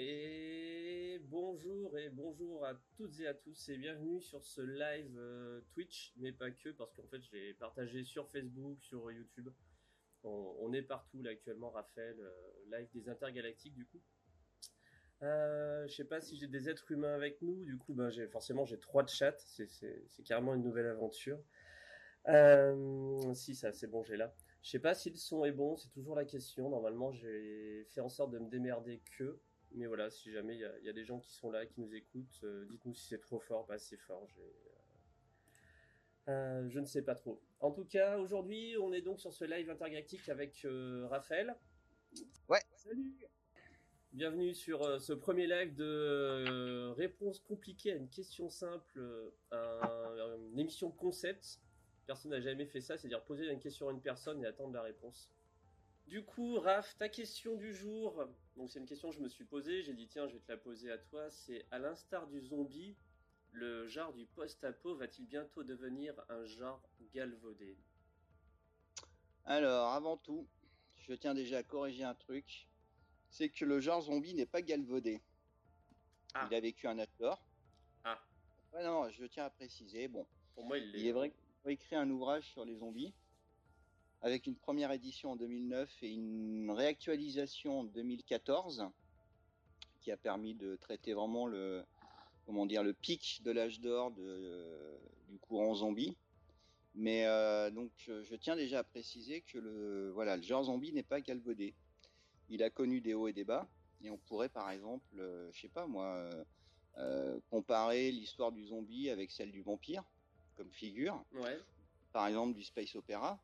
Et bonjour et bonjour à toutes et à tous et bienvenue sur ce live euh, Twitch, mais pas que parce qu'en fait je l'ai partagé sur Facebook, sur YouTube. On, est partout là actuellement, Raphaël, euh, live des intergalactiques du coup. Euh, je sais pas si j'ai des êtres humains avec nous, du coup ben, j'ai forcément j'ai trois chats, c'est carrément une nouvelle aventure. Si ça c'est bon j'ai là. Je sais pas si le son est bon, c'est toujours la question. Normalement j'ai fait en sorte de me démerder que mais voilà, si jamais il y, a des gens qui sont là, qui nous écoutent, euh, dites-nous si c'est trop fort, pas assez fort. Euh, euh, je ne sais pas trop. En tout cas, aujourd'hui, on est donc sur ce live intergalactique avec Raphaël. Ouais. Salut. Bienvenue sur ce premier live de réponse compliquée à une question simple, une émission concept. Personne n'a jamais fait ça, c'est-à-dire poser une question à une personne et attendre la réponse. Du coup, Raph, ta question du jour, donc c'est une question que je me suis posée, j'ai dit tiens, je vais te la poser à toi, c'est à l'instar du zombie, le genre du post-apo va-t-il bientôt devenir un genre galvaudé? Alors, avant tout, je tiens déjà à corriger un truc, c'est que le genre zombie n'est pas galvaudé. Ah. Il a vécu un acteur. Ah. non, je tiens à préciser, bon. Pour moi, il, il est vrai qu'il a écrit un ouvrage sur les zombies avec une première édition en 2009 et une réactualisation en 2014 qui a permis de traiter vraiment le comment dire le pic de l'âge d'or de, du courant zombie. Mais euh, donc je tiens déjà à préciser que le voilà le genre zombie n'est pas galvaudé. Il a connu des hauts et des bas et on pourrait par exemple euh, je sais pas moi euh, comparer l'histoire du zombie avec celle du vampire comme figure. Ouais. Par exemple du space opéra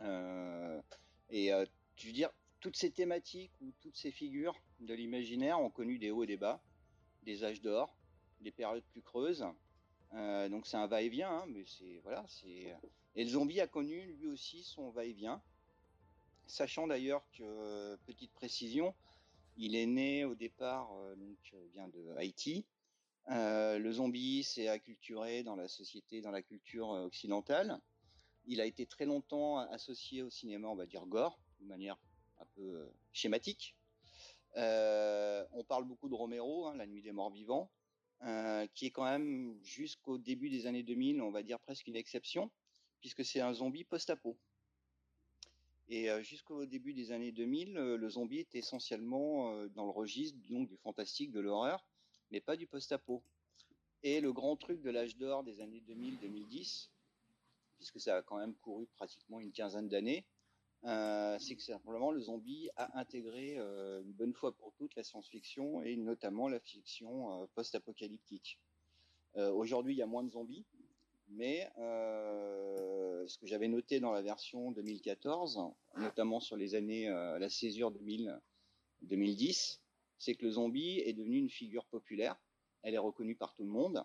et euh, je veux dire, toutes ces thématiques ou toutes ces figures de l'imaginaire ont connu des hauts et des bas, des âges d'or, des périodes plus creuses. Euh, donc c'est un va-et-vient, hein, mais c'est voilà, c'est et le zombie a connu lui aussi son va-et-vient, sachant d'ailleurs que petite précision, il est né au départ donc vient de Haïti. le zombie s'est acculturé dans la société, dans la culture occidentale. Il a été très longtemps associé au cinéma, on va dire gore, de manière un peu euh, schématique. Euh, on parle beaucoup de Romero, hein, La Nuit des Morts Vivants, euh, qui est quand même jusqu'au début des années 2000, on va dire presque une exception, puisque c'est un zombie post-apo. Et jusqu'au début des années 2000, euh, le zombie était essentiellement dans le registre donc du fantastique, de l'horreur, mais pas du post-apo. Et le grand truc de l'âge d'or des années 2000-2010, puisque ça a quand même couru pratiquement une quinzaine d'années, euh, c'est que simplement le zombie a intégré euh, une bonne fois pour toutes la science-fiction et notamment la fiction euh, post-apocalyptique. Aujourd'hui, il y a moins de zombies, mais ce que j'avais noté dans la version 2014, notamment sur les années la césure 2000, 2010, c'est que le zombie est devenu une figure populaire. Elle est reconnue par tout le monde.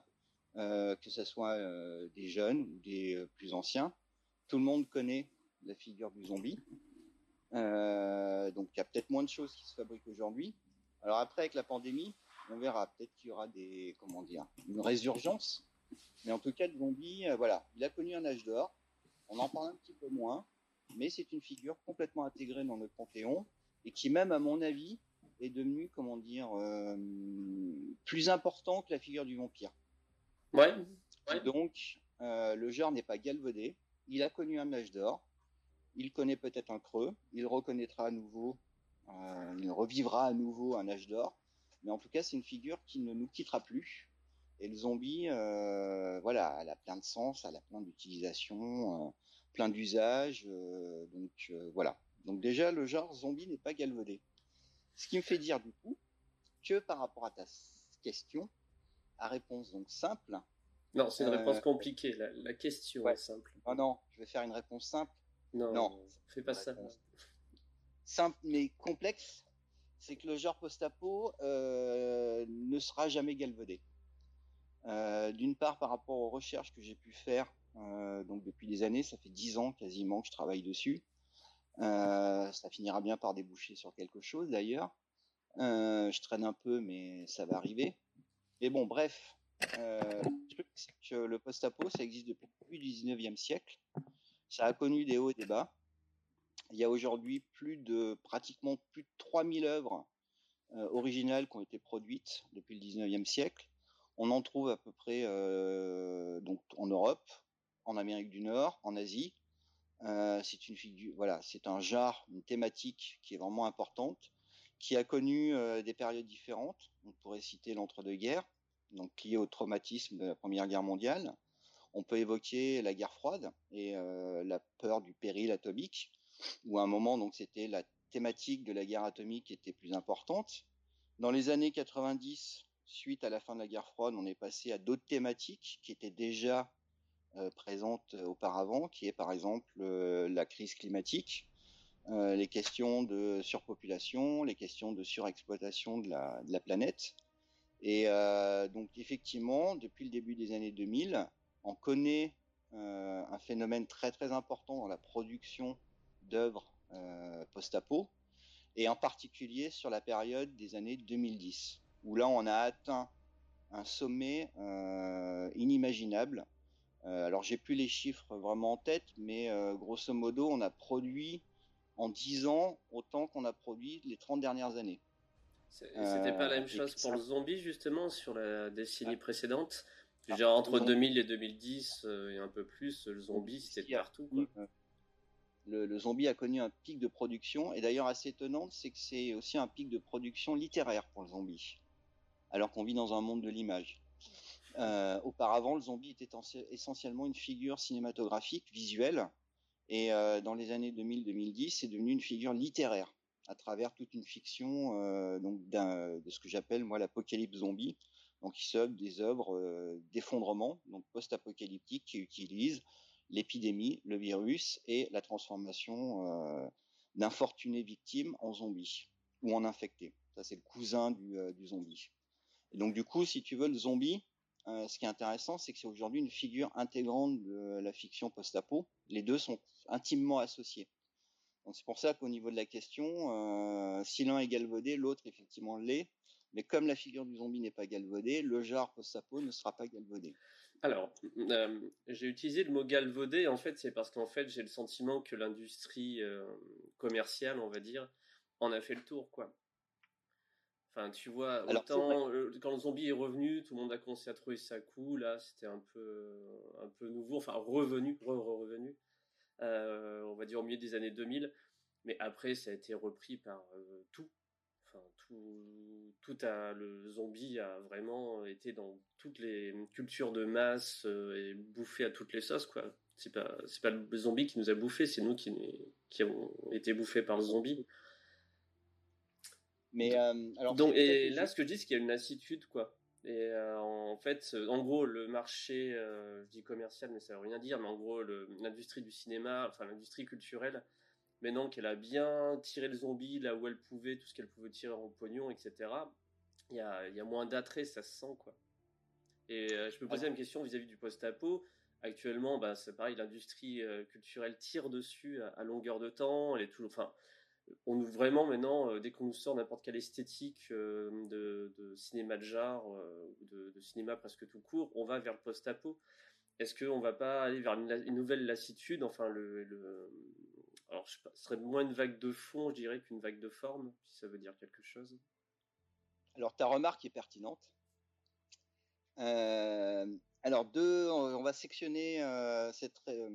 Euh, que ce soit euh, des jeunes ou des euh, plus anciens. Tout le monde connaît la figure du zombie. donc il y a peut-être moins de choses qui se fabriquent aujourd'hui. Alors après, avec la pandémie, on verra. Peut-être qu'il y aura des, comment dire, une résurgence. Mais en tout cas, le zombie, voilà, il a connu un âge d'or. On en parle un petit peu moins, mais c'est une figure complètement intégrée dans notre panthéon et qui même, à mon avis, est devenue, comment dire, plus important que la figure du vampire. Ouais. Donc, euh, le genre n'est pas galvaudé. Il a connu un âge d'or. Il connaît peut-être un creux. Il reconnaîtra à nouveau, euh, il revivra à nouveau un âge d'or. Mais en tout cas, c'est une figure qui ne nous quittera plus. Et le zombie, euh, voilà, elle a plein de sens, elle a plein d'utilisations, euh, plein d'usages. Donc voilà. Donc déjà, le genre zombie n'est pas galvaudé. Ce qui me fait dire du coup que par rapport à ta question, à réponse donc simple. Non, c'est une réponse euh, compliquée. La, la question ouais. est simple. Non, non, je vais faire une réponse simple. Non, non fais pas ça. Simple mais complexe, c'est que le genre post-apo euh, ne sera jamais galvaudé. Euh, D'une part, par rapport aux recherches que j'ai pu faire, donc depuis des années, ça fait dix ans quasiment que je travaille dessus. Ça finira bien par déboucher sur quelque chose d'ailleurs. Je traîne un peu, mais ça va arriver. Mais bon, bref, euh, le truc, post-apo, ça existe depuis le début du 19e siècle. Ça a connu des hauts et des bas. Il y a aujourd'hui plus de, pratiquement plus de 3000 œuvres originales qui ont été produites depuis le 19e siècle. On en trouve à peu près donc en Europe, en Amérique du Nord, en Asie. c'est une figure, voilà, c'est un genre, une thématique qui est vraiment importante, qui a connu des périodes différentes. On pourrait citer l'entre-deux-guerres, donc lié au traumatisme de la Première Guerre mondiale. On peut évoquer la guerre froide et la peur du péril atomique, où à un moment donc c'était la thématique de la guerre atomique qui était plus importante. Dans les années 90, suite à la fin de la guerre froide, on est passé à d'autres thématiques qui étaient déjà présentes auparavant, qui est par exemple la crise climatique, les questions de surpopulation, les questions de surexploitation de la, planète. Et donc effectivement, depuis le début des années 2000, on connaît un phénomène très très important dans la production d'œuvres post-apo, et en particulier sur la période des années 2010, où là on a atteint un sommet inimaginable. alors j'ai plus les chiffres vraiment en tête, mais grosso modo on a produit en 10 ans autant qu'on a produit les 30 dernières années. C'était pas la même chose pour le zombie justement sur la décennie précédente? Entre 2000 et 2010 et un peu plus, le zombie c'était partout. Quoi le, zombie a connu un pic de production. Et d'ailleurs, assez étonnant, c'est que c'est aussi un pic de production littéraire pour le zombie, alors qu'on vit dans un monde de l'image. Euh, auparavant, le zombie était essentiellement une figure cinématographique, visuelle, et euh, dans les années 2000-2010, c'est devenu une figure littéraire à travers toute une fiction euh, de ce que j'appelle moi l'apocalypse zombie, donc qui sont des œuvres d'effondrement, donc post-apocalyptiques, qui utilisent l'épidémie, le virus et la transformation euh, d'infortunés victimes en zombies ou en infectés. Ça, c'est le cousin du, euh, du, zombie. Et donc, du coup, si tu veux, le zombie, euh, ce qui est intéressant, c'est que c'est aujourd'hui une figure intégrante de la fiction post-apo. Les deux sont intimement associés. C'est pour ça qu'au niveau de la question, euh, si l'un est galvaudé, l'autre, effectivement, l'est. Mais comme la figure du zombie n'est pas galvaudée, le genre post-apo ne sera pas galvaudé. Alors, euh, j'ai utilisé le mot galvaudé, en fait, c'est parce qu'en fait, j'ai le sentiment que l'industrie commerciale, on va dire, en a fait le tour, quoi. Enfin, tu vois, autant euh, quand le zombie est revenu, tout le monde a commencé à trouver ça cool. Là, c'était un peu, un peu nouveau, enfin revenu, re, revenu, on va dire au milieu des années 2000. Mais après, ça a été repris par tout tout, tout a, le zombie a vraiment été dans toutes les cultures de masse euh, et bouffé à toutes les sauces, quoi. C'est pas, c'est pas le zombie qui nous a bouffé, c'est nous qui, qui avons été bouffés par le zombie. Mais euh, alors, donc, et là, ce que je dis, c'est qu'il y a une lassitude, quoi. Et euh, en fait, en gros, le marché, je dis commercial, mais ça veut rien dire, mais en gros, l'industrie du cinéma, enfin l'industrie culturelle, Maintenant qu'elle a bien tiré le zombie là où elle pouvait, tout ce qu'elle pouvait tirer en pognon, etc., il y a, y a, moins d'attrait, ça se sent, quoi. Et euh, je me posais une question vis-à-vis du post-apo. Actuellement, bah, c'est pareil, l'industrie euh, culturelle tire dessus à, longueur de temps. Elle est toujours, enfin, on nous vraiment maintenant, euh, dès qu'on nous sort n'importe quelle esthétique de, de, cinéma de genre ou de, cinéma presque tout court, on va vers le post-apo. Est-ce qu'on va pas aller vers une, nouvelle lassitude Enfin, le, alors, ce serait moins une vague de fond, je dirais, qu'une vague de forme, si ça veut dire quelque chose. Alors, ta remarque est pertinente. Euh, alors, deux, on va sectionner euh, euh,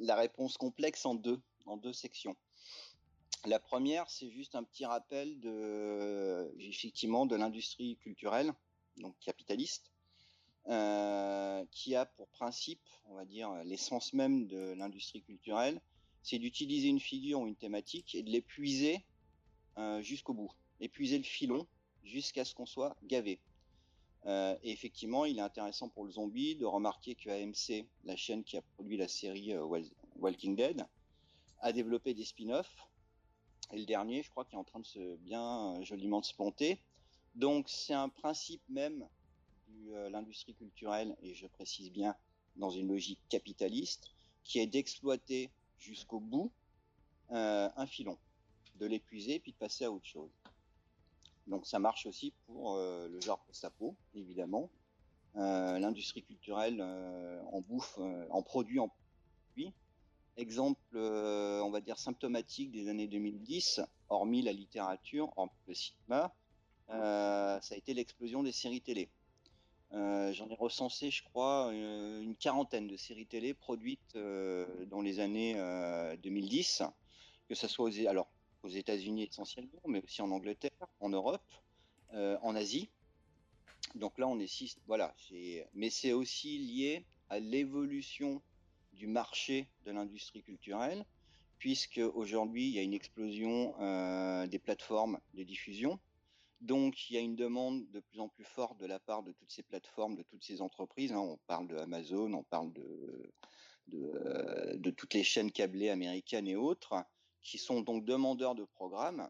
la réponse complexe en deux, en deux sections. La première, c'est juste un petit rappel de, effectivement, de l'industrie culturelle, donc capitaliste, qui a pour principe, on va dire, l'essence même de l'industrie culturelle, c'est d'utiliser une figure ou une thématique et de l'épuiser euh, jusqu'au bout, épuiser le filon jusqu'à ce qu'on soit gavé. Euh, et effectivement, il est intéressant pour le zombie de remarquer que AMC, la chaîne qui a produit la série euh, Walking Dead, a développé des spin-offs. Et le dernier, je crois, qui est en train de se bien joliment se planter. Donc, c'est un principe même de l'industrie culturelle, et je précise bien dans une logique capitaliste, qui est d'exploiter jusqu'au bout euh, un filon, de l'épuiser puis de passer à autre chose. Donc ça marche aussi pour euh, le genre post-apo, évidemment. Euh, l'industrie culturelle en bouffe, en produit, en produit. Exemple, on va dire symptomatique des années 2010, hormis la littérature, en le cinéma, ça a été l'explosion des séries télé. J'en ai recensé, je crois, une quarantaine de séries télé produites dans les années 2010, que ce soit aux, alors, aux États-Unis essentiellement, mais aussi en Angleterre, en Europe, en Asie. Donc là, on est six. Voilà, mais c'est aussi lié à l'évolution du marché de l'industrie culturelle, puisque aujourd'hui il y a une explosion euh, des plateformes de diffusion. Donc il y a une demande de plus en plus forte de la part de toutes ces plateformes, de toutes ces entreprises. Hein. On parle de Amazon, on parle de, de toutes les chaînes câblées américaines et autres, qui sont donc demandeurs de programmes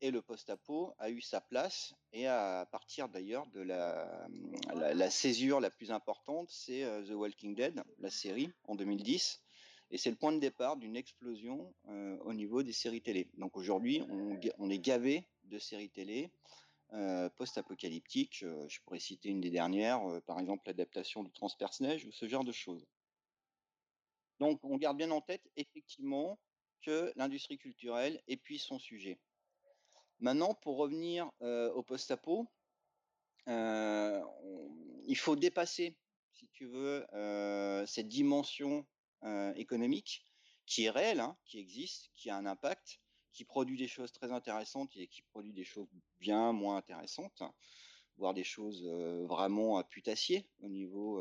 et le post-apo a eu sa place et à partir d'ailleurs de la, la, césure la plus importante, c'est euh, The Walking Dead, la série en 2010. Et c'est le point de départ d'une explosion euh, au niveau des séries télé. Donc aujourd'hui, on, est gavé de séries télé euh, post-apocalyptiques. je pourrais citer une des dernières, par exemple l'adaptation de Transperce-Neige ou ce genre de choses. Donc on garde bien en tête effectivement que l'industrie culturelle épuise son sujet. Maintenant, pour revenir au post-apo, il faut dépasser, si tu veux, cette dimension économique qui est réelle, hein, qui existe, qui a un impact, qui produit des choses très intéressantes et qui produit des choses bien moins intéressantes, voire des choses vraiment à putassier au niveau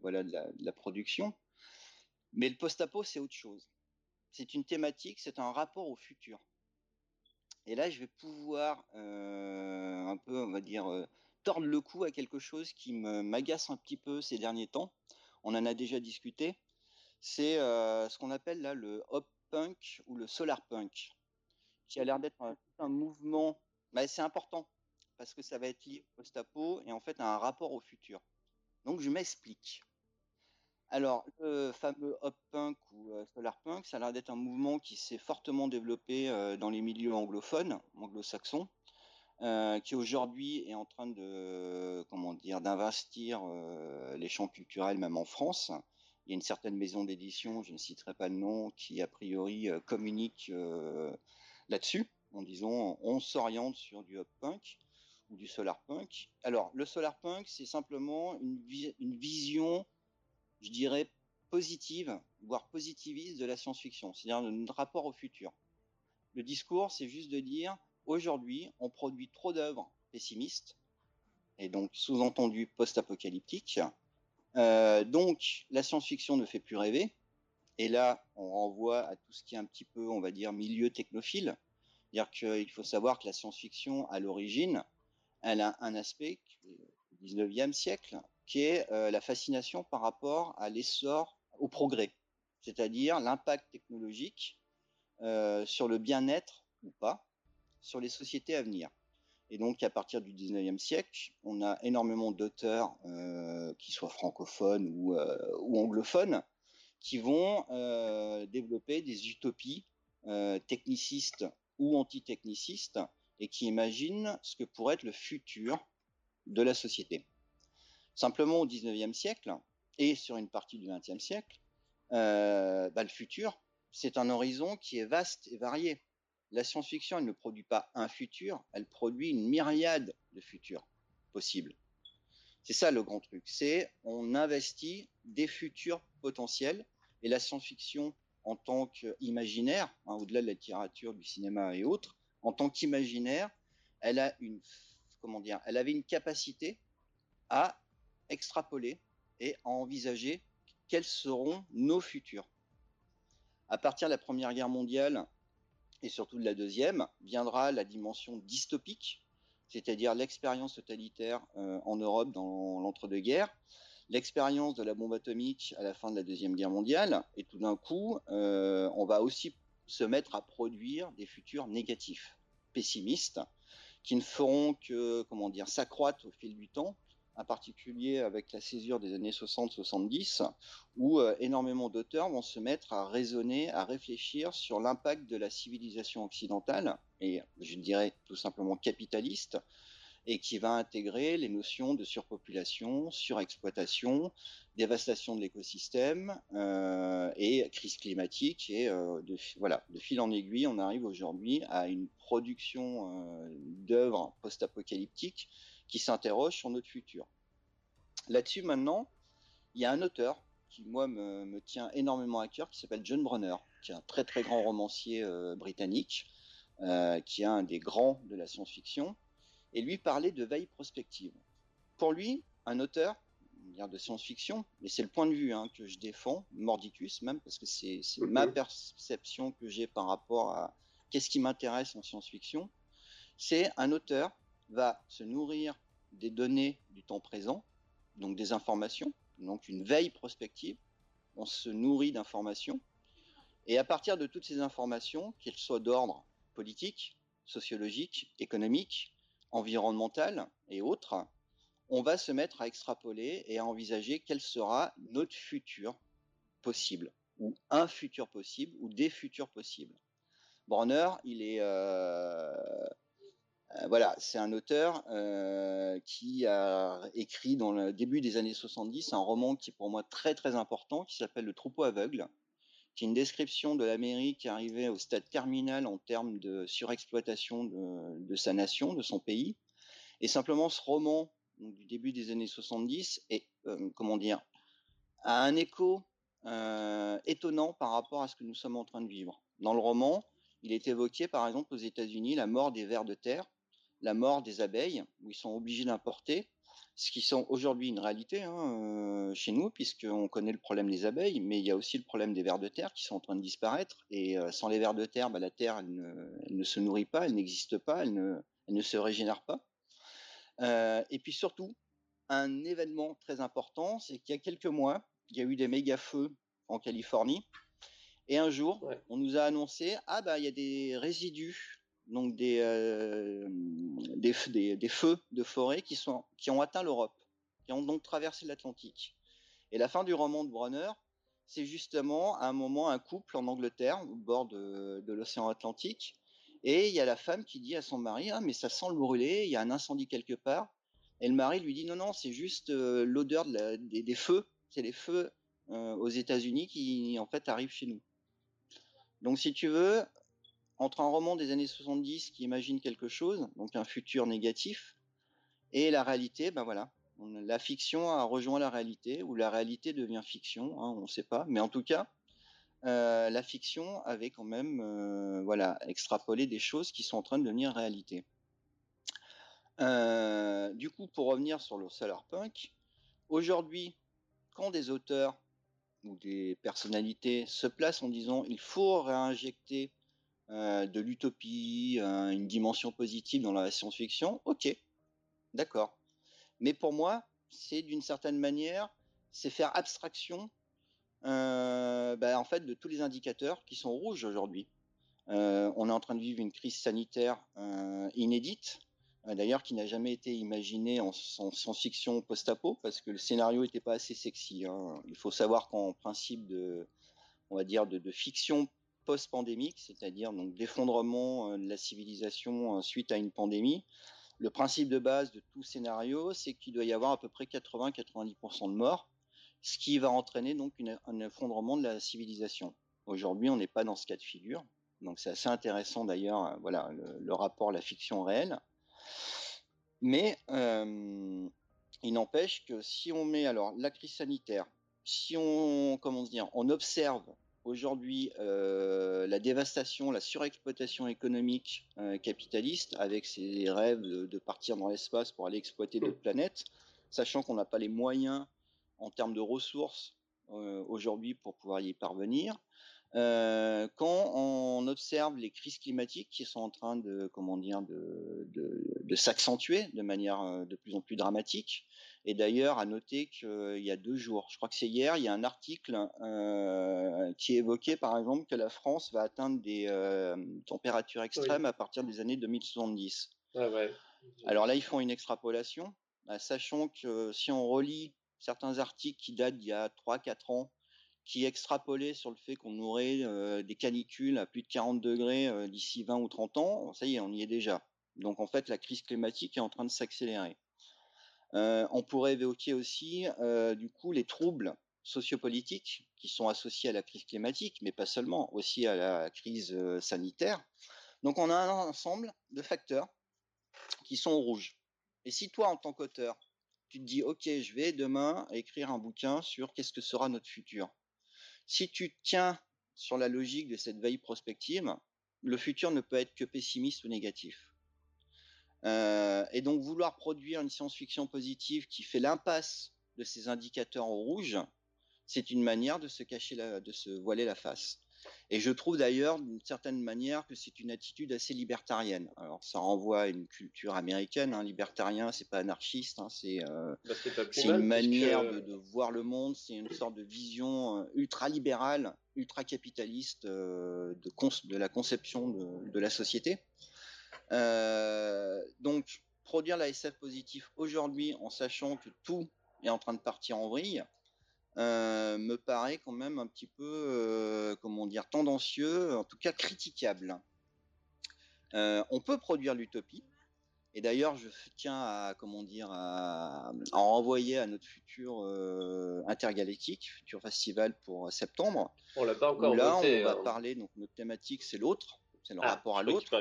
voilà, de la production. Mais le post-apo, c'est autre chose. C'est une thématique, c'est un rapport au futur. Et là, je vais pouvoir euh, un peu, on va dire, euh, tordre le cou à quelque chose qui m'agace un petit peu ces derniers temps. On en a déjà discuté. C'est euh, ce qu'on appelle là le hop punk ou le solar punk, qui a l'air d'être un, mouvement. Mais c'est important parce que ça va être lié au post-apo et en fait à un rapport au futur. Donc je m'explique. Alors, le fameux hop punk ou euh, solar punk, ça a l'air d'être un mouvement qui s'est fortement développé euh, dans les milieux anglophones, anglo-saxons, euh, qui aujourd'hui est en train de, comment dire, d'investir les champs culturels même en France. Il y a une certaine maison d'édition, je ne citerai pas le nom, qui a priori communique là-dessus, en disant on s'oriente sur du hop punk ou du solar punk. Alors, le solar punk, c'est simplement une, une vision je dirais, positive, voire positiviste de la science-fiction, c'est-à-dire notre rapport au futur. Le discours, c'est juste de dire, aujourd'hui, on produit trop d'œuvres pessimistes, et donc sous-entendu post-apocalyptiques. Euh, donc, la science-fiction ne fait plus rêver. Et là, on renvoie à tout ce qui est un petit peu, on va dire, milieu technophile. C'est-à-dire qu'il faut savoir que la science-fiction, à l'origine, elle a un aspect, au 19e siècle, qui est euh, la fascination par rapport à l'essor, au progrès, c'est-à-dire l'impact technologique euh, sur le bien-être ou pas, sur les sociétés à venir. Et donc, à partir du 19e siècle, on a énormément d'auteurs, euh, qui soient francophones ou, ou anglophones, qui vont développer des utopies technicistes ou antitechnicistes et qui imaginent ce que pourrait être le futur de la société. Simplement au XIXe siècle et sur une partie du XXe siècle, euh, bah, le futur, c'est un horizon qui est vaste et varié. La science-fiction, elle ne produit pas un futur, elle produit une myriade de futurs possibles. C'est ça le grand truc, c'est on investit des futurs potentiels et la science-fiction en tant qu'imaginaire, hein, au-delà de la littérature, du cinéma et autres, en tant qu'imaginaire, elle a une comment dire, elle avait une capacité à extrapoler et à envisager quels seront nos futurs. À partir de la Première Guerre mondiale et surtout de la Deuxième, viendra la dimension dystopique, c'est-à-dire l'expérience totalitaire euh, en Europe dans l'entre-deux-guerres, l'expérience de la bombe atomique à la fin de la Deuxième Guerre mondiale, et tout d'un coup, euh, on va aussi se mettre à produire des futurs négatifs, pessimistes, qui ne feront que comment dire s'accroître au fil du temps en particulier avec la césure des années 60-70, où euh, énormément d'auteurs vont se mettre à raisonner, à réfléchir sur l'impact de la civilisation occidentale, et je dirais tout simplement capitaliste, et qui va intégrer les notions de surpopulation, surexploitation, dévastation de l'écosystème euh, et crise climatique. Et euh, de, voilà, de fil en aiguille, on arrive aujourd'hui à une production d'œuvres post-apocalyptiques qui s'interrogent sur notre futur. Là-dessus, maintenant, il y a un auteur qui, moi, me, me tient énormément à cœur, qui s'appelle John Brunner, qui est un très très grand romancier britannique, qui est un des grands de la science-fiction et lui parlait de veille prospective. Pour lui, un auteur de science-fiction, mais c'est le point de vue hein, que je défends, mordicus même, parce que c'est ma perception que j'ai par rapport à qu'est-ce qui m'intéresse en science-fiction, c'est un auteur va se nourrir des données du temps présent, donc des informations, donc une veille prospective, on se nourrit d'informations, et à partir de toutes ces informations, qu'elles soient d'ordre politique, sociologique, économique, environnementale et autres, on va se mettre à extrapoler et à envisager quel sera notre futur possible, ou un futur possible, ou des futurs possibles. Bronner, il est euh, voilà, c'est un auteur euh, qui a écrit dans le début des années 70 un roman qui est pour moi très très important, qui s'appelle Le troupeau aveugle, qui est une description de l'Amérique arrivée au stade terminal en termes de surexploitation de, sa nation, de son pays. Et simplement, ce roman du début des années 70 est, euh, comment dire, a un écho euh, étonnant par rapport à ce que nous sommes en train de vivre. Dans le roman, il est évoqué, par exemple, aux États-Unis, la mort des vers de terre, la mort des abeilles, où ils sont obligés d'importer ce qui sont aujourd'hui une réalité hein, euh, chez nous, puisqu'on connaît le problème des abeilles, mais il y a aussi le problème des vers de terre qui sont en train de disparaître. Et euh, sans les vers de terre, bah, la terre elle ne, se nourrit pas, elle n'existe pas, elle ne, elle ne, se régénère pas. Euh, et puis surtout, un événement très important, c'est qu'il y a quelques mois, il y a eu des méga feux en Californie. Et un jour, on nous a annoncé ah bah il y a des résidus donc euh, des, des, feux de forêt qui, sont, qui ont atteint l'Europe, qui ont donc traversé l'Atlantique. Et la fin du roman de Brunner, c'est justement à un moment un couple en Angleterre, au bord de, l'océan Atlantique, et il y a la femme qui dit à son mari Ah, mais ça sent le brûler, il y a un incendie quelque part. Et le mari lui dit Non, non, c'est juste euh, l'odeur des, feux, c'est les feux euh, aux États-Unis qui en fait arrivent chez nous. Donc si tu veux, entre un roman des années 70 qui imagine quelque chose, donc un futur négatif, et la réalité, ben voilà, la fiction a rejoint la réalité, ou la réalité devient fiction, hein, on ne sait pas, mais en tout cas, euh, la fiction avait quand même, euh, voilà, extrapolé des choses qui sont en train de devenir réalité. Euh, du coup, pour revenir sur le punk, aujourd'hui, quand des auteurs ou des personnalités se placent en disant il faut réinjecter euh, de l'utopie, euh, une dimension positive dans la science-fiction, ok, d'accord. Mais pour moi, c'est d'une certaine manière, c'est faire abstraction euh, bah, en fait de tous les indicateurs qui sont rouges aujourd'hui. on est en train de vivre une crise sanitaire inédite, d'ailleurs qui n'a jamais été imaginée en, science-fiction post-apo parce que le scénario n'était pas assez sexy. Hein. Il faut savoir qu'en principe de, on va dire de fiction post-pandémique, c'est-à-dire donc d'effondrement euh, de la civilisation euh, suite à une pandémie. Le principe de base de tout scénario, c'est qu'il doit y avoir à peu près 80-90% de morts, ce qui va entraîner donc un effondrement de la civilisation. Aujourd'hui, on n'est pas dans ce cas de figure, donc c'est assez intéressant d'ailleurs, euh, voilà, le, rapport la fiction réelle. Mais il n'empêche que si on met alors la crise sanitaire, si on comment dire, on observe aujourd'hui euh, la dévastation, la surexploitation économique euh, capitaliste, avec ses rêves de, partir dans l'espace pour aller exploiter d'autres mm. planètes, sachant qu'on n'a pas les moyens en termes de ressources euh, aujourd'hui pour pouvoir y parvenir. quand on observe les crises climatiques qui sont en train de, comment dire, de, de s'accentuer de manière de plus en plus dramatique, et d'ailleurs, à noter qu'il y a deux jours, je crois que c'est hier, il y a un article euh, qui évoquait par exemple que la France va atteindre des euh, températures extrêmes à partir des années 2070. Alors là, ils font une extrapolation, bah, sachant que si on relit certains articles qui datent d'il y a 3-4 ans, qui extrapolaient sur le fait qu'on aurait euh, des canicules à plus de 40 degrés d'ici 20 ou 30 ans, ça y est, on y est déjà. Donc en fait, la crise climatique est en train de s'accélérer. On pourrait évoquer aussi, du coup, les troubles sociopolitiques qui sont associés à la crise climatique, mais pas seulement, aussi à la crise sanitaire. Donc on a un ensemble de facteurs qui sont au rouge. Et si toi, en tant qu'auteur, tu te dis, OK, je vais demain écrire un bouquin sur qu'est-ce que sera notre futur. Si tu tiens sur la logique de cette veille prospective, le futur ne peut être que pessimiste ou négatif. Euh, et donc vouloir produire une science-fiction positive qui fait l'impasse de ces indicateurs au rouge, c'est une manière de se cacher, de se voiler la face. Et je trouve d'ailleurs d'une certaine manière que c'est une attitude assez libertarienne. Alors ça renvoie à une culture américaine. Hein. Libertarien, c'est pas anarchiste, hein. c'est euh, bah, une manière de, voir le monde, c'est une sorte de vision euh, ultra libérale, ultra capitaliste euh, de, de, la conception de, de la société. Donc produire la SF positif aujourd'hui en sachant que tout est en train de partir en vrille, euh, me paraît quand même un petit peu, euh, comment dire, tendancieux, en tout cas critiquable. Euh, on peut produire l'utopie, et d'ailleurs, je tiens à, comment dire, à, renvoyer à notre futur intergalactique, futur festival pour septembre. On l'a pas encore Là, on va hein. parler, donc notre thématique, c'est l'autre c'est le ah, rapport à l'autre.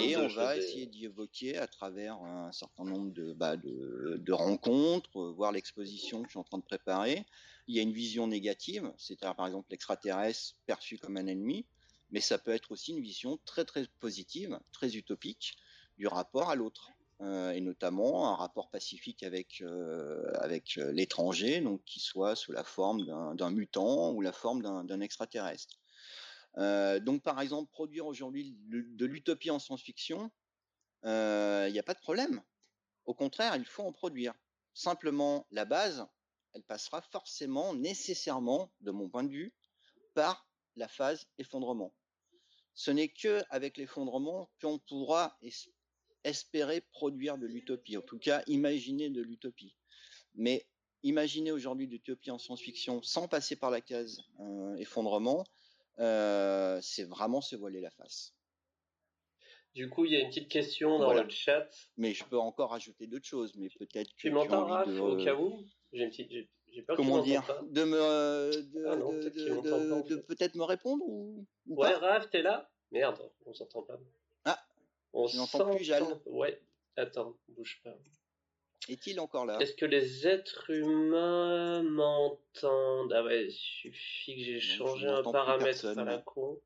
Et on va essayer d'y évoquer à travers un certain nombre de, bah, de, de, rencontres, voir l'exposition que je suis en train de préparer, il y a une vision négative, c'est-à-dire par exemple l'extraterrestre perçu comme un ennemi, mais ça peut être aussi une vision très très positive, très utopique du rapport à l'autre. Euh, et notamment un rapport pacifique avec euh, avec euh, l'étranger, donc qui soit sous la forme d'un mutant ou la forme d'un extraterrestre. Donc par exemple produire aujourd'hui de l'utopie en science-fiction, il n'y a pas de problème. Au contraire, il faut en produire. Simplement, la base, elle passera forcément, nécessairement, de mon point de vue, par la phase effondrement. Ce n'est que avec l'effondrement qu'on pourra espérer produire de l'utopie, en tout cas imaginer de l'utopie. Mais imaginer aujourd'hui l'utopie en science-fiction sans passer par la case euh, effondrement, euh, c'est vraiment se voiler la face. Du coup, il y a une petite question dans le chat. Mais je peux encore ajouter d'autres choses, mais peut-être que tu m'entends, Raph, au cas où? J'ai une petite, j'ai peur Comment dire? De me, euh, de, ah de, de, peut-être me répondre ou, Ouais, Raph, t'es là? Merde, on s'entend pas. Ah, on s'entend plus, Jal. Ouais, attends, bouge pas. Est-il encore là? Est-ce que les êtres humains m'entendent? Ah ouais, il suffit que j'ai changé un paramètre à la con.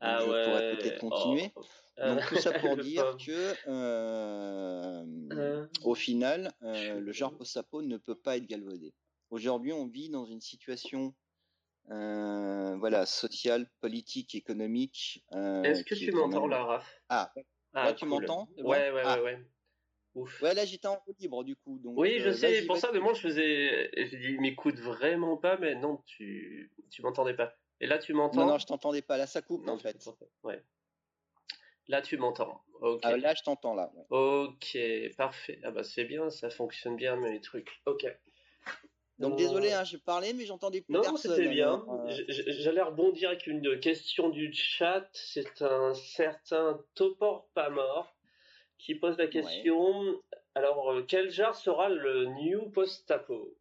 Ah je ouais. pourrais peut-être continuer. Oh. Donc tout ça pour dire que euh, euh. au final, euh, le genre post-apo ne peut pas être galvaudé. Aujourd'hui, on vit dans une situation voilà, sociale, politique, économique. Est-ce que tu m'entends là, Raph Ah, ah tu m'entends? Ouais, ouais, ah. ouais, ouais. Ouf. Ouais, là j'étais en roue libre du coup. Donc, oui, je sais, pour ça, de moi je faisais. Je dis, m'écoute vraiment pas, mais non, tu, tu m'entendais pas. Et là, tu m'entends? Non, non, je t'entendais pas. Là, ça coupe en fait. Ouais. Là, tu m'entends. Ah, là, je t'entends là. Ok, parfait. Ah bah c'est bien, ça fonctionne bien mes trucs. Ok. Donc désolé, hein, j'ai parlé, mais j'entendais plus non, personne. Non, c'était bien. J'allais rebondir avec une question du chat. C'est un certain Topor pas mort qui pose la question. Alors, euh, quel genre sera le new post-apo?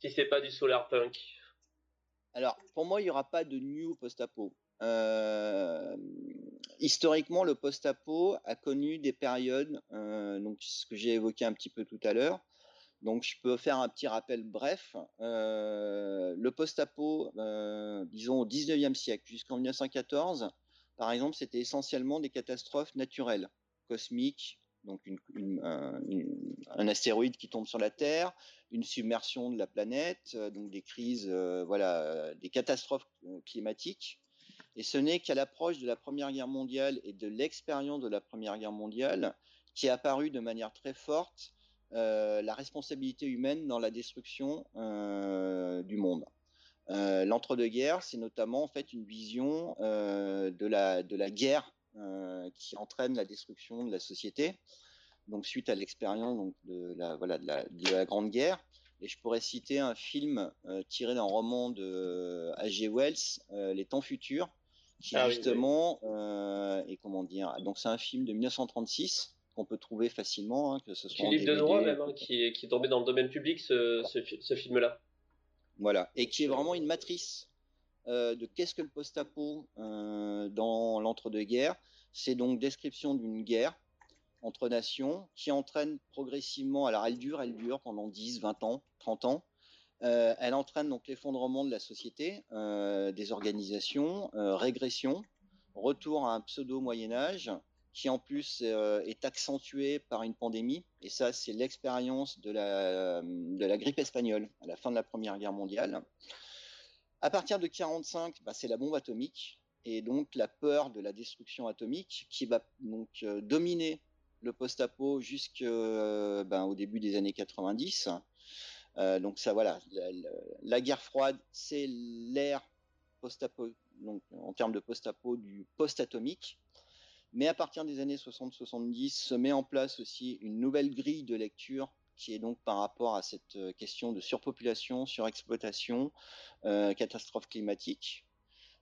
Si c'est pas du solar punk. Alors, pour moi, il n'y aura pas de new post-apo. Euh, historiquement, le post-apo a connu des périodes, euh, donc ce que j'ai évoqué un petit peu tout à l'heure. Donc, je peux faire un petit rappel bref. Euh, le post-apo, disons au 19e siècle jusqu'en 1914, par exemple, c'était essentiellement des catastrophes naturelles, cosmiques, donc un astéroïde qui tombe sur la Terre, une submersion de la planète, donc des crises, voilà, des catastrophes climatiques. Et ce n'est qu'à l'approche de la Première Guerre mondiale et de l'expérience de la Première Guerre mondiale qui est apparue de manière très forte euh, la responsabilité humaine dans la destruction euh, du monde. Euh, l'entre-deux-guerres, c'est notamment en fait une vision de la de la guerre qui entraîne la destruction de la société. Donc suite à l'expérience de la voilà de la, de la Grande Guerre, et je pourrais citer un film tiré d'un roman de H.G. Wells, Les Temps Futurs, qui ah justement et comment dire. Donc c'est un film de 1936 qu'on peut trouver facilement, hein, que ce soit. livre de droit même, hein, qui, est, qui est tombé dans le domaine public, ce, ce, film-là. Voilà, et qui est vraiment une matrice euh, de qu'est-ce que le post-apo euh, dans l'entre-deux-guerres. C'est donc description d'une guerre entre nations qui entraîne progressivement, alors elle dure, elle dure pendant 10, 20 ans, 30 ans, euh, elle entraîne donc l'effondrement de la société, des organisations, régression, retour à un pseudo Moyen Âge, qui en plus euh, est accentué par une pandémie. Et ça, c'est l'expérience de la, de la grippe espagnole à la fin de la Première Guerre mondiale. À partir de 1945, bah, c'est la bombe atomique et donc la peur de la destruction atomique qui va donc euh, dominer le post-apo jusqu'au euh, ben, début des années 90. donc ça, voilà, la, la guerre froide, c'est l'ère post-apo, donc en termes de post-apo du post-atomique mais à partir des années 60-70, se met en place aussi une nouvelle grille de lecture qui est donc par rapport à cette euh, question de surpopulation, surexploitation, euh, catastrophe climatique.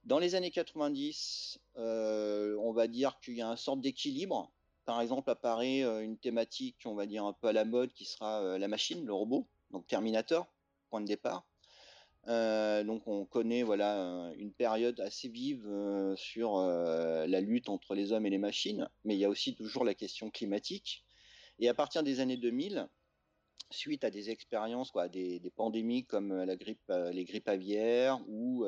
Dans les années 90, euh, on va dire qu'il y a une sorte d'équilibre. Par exemple, apparaît une thématique, on va dire un peu à la mode, qui sera la machine, le robot, donc Terminator, point de départ. Euh, donc on connaît voilà une période assez vive euh, sur euh, la lutte entre les hommes et les machines, mais il y a aussi toujours la question climatique. Et à partir des années 2000, suite à des expériences, quoi, des, pandémies comme la grippe, les grippes aviaires ou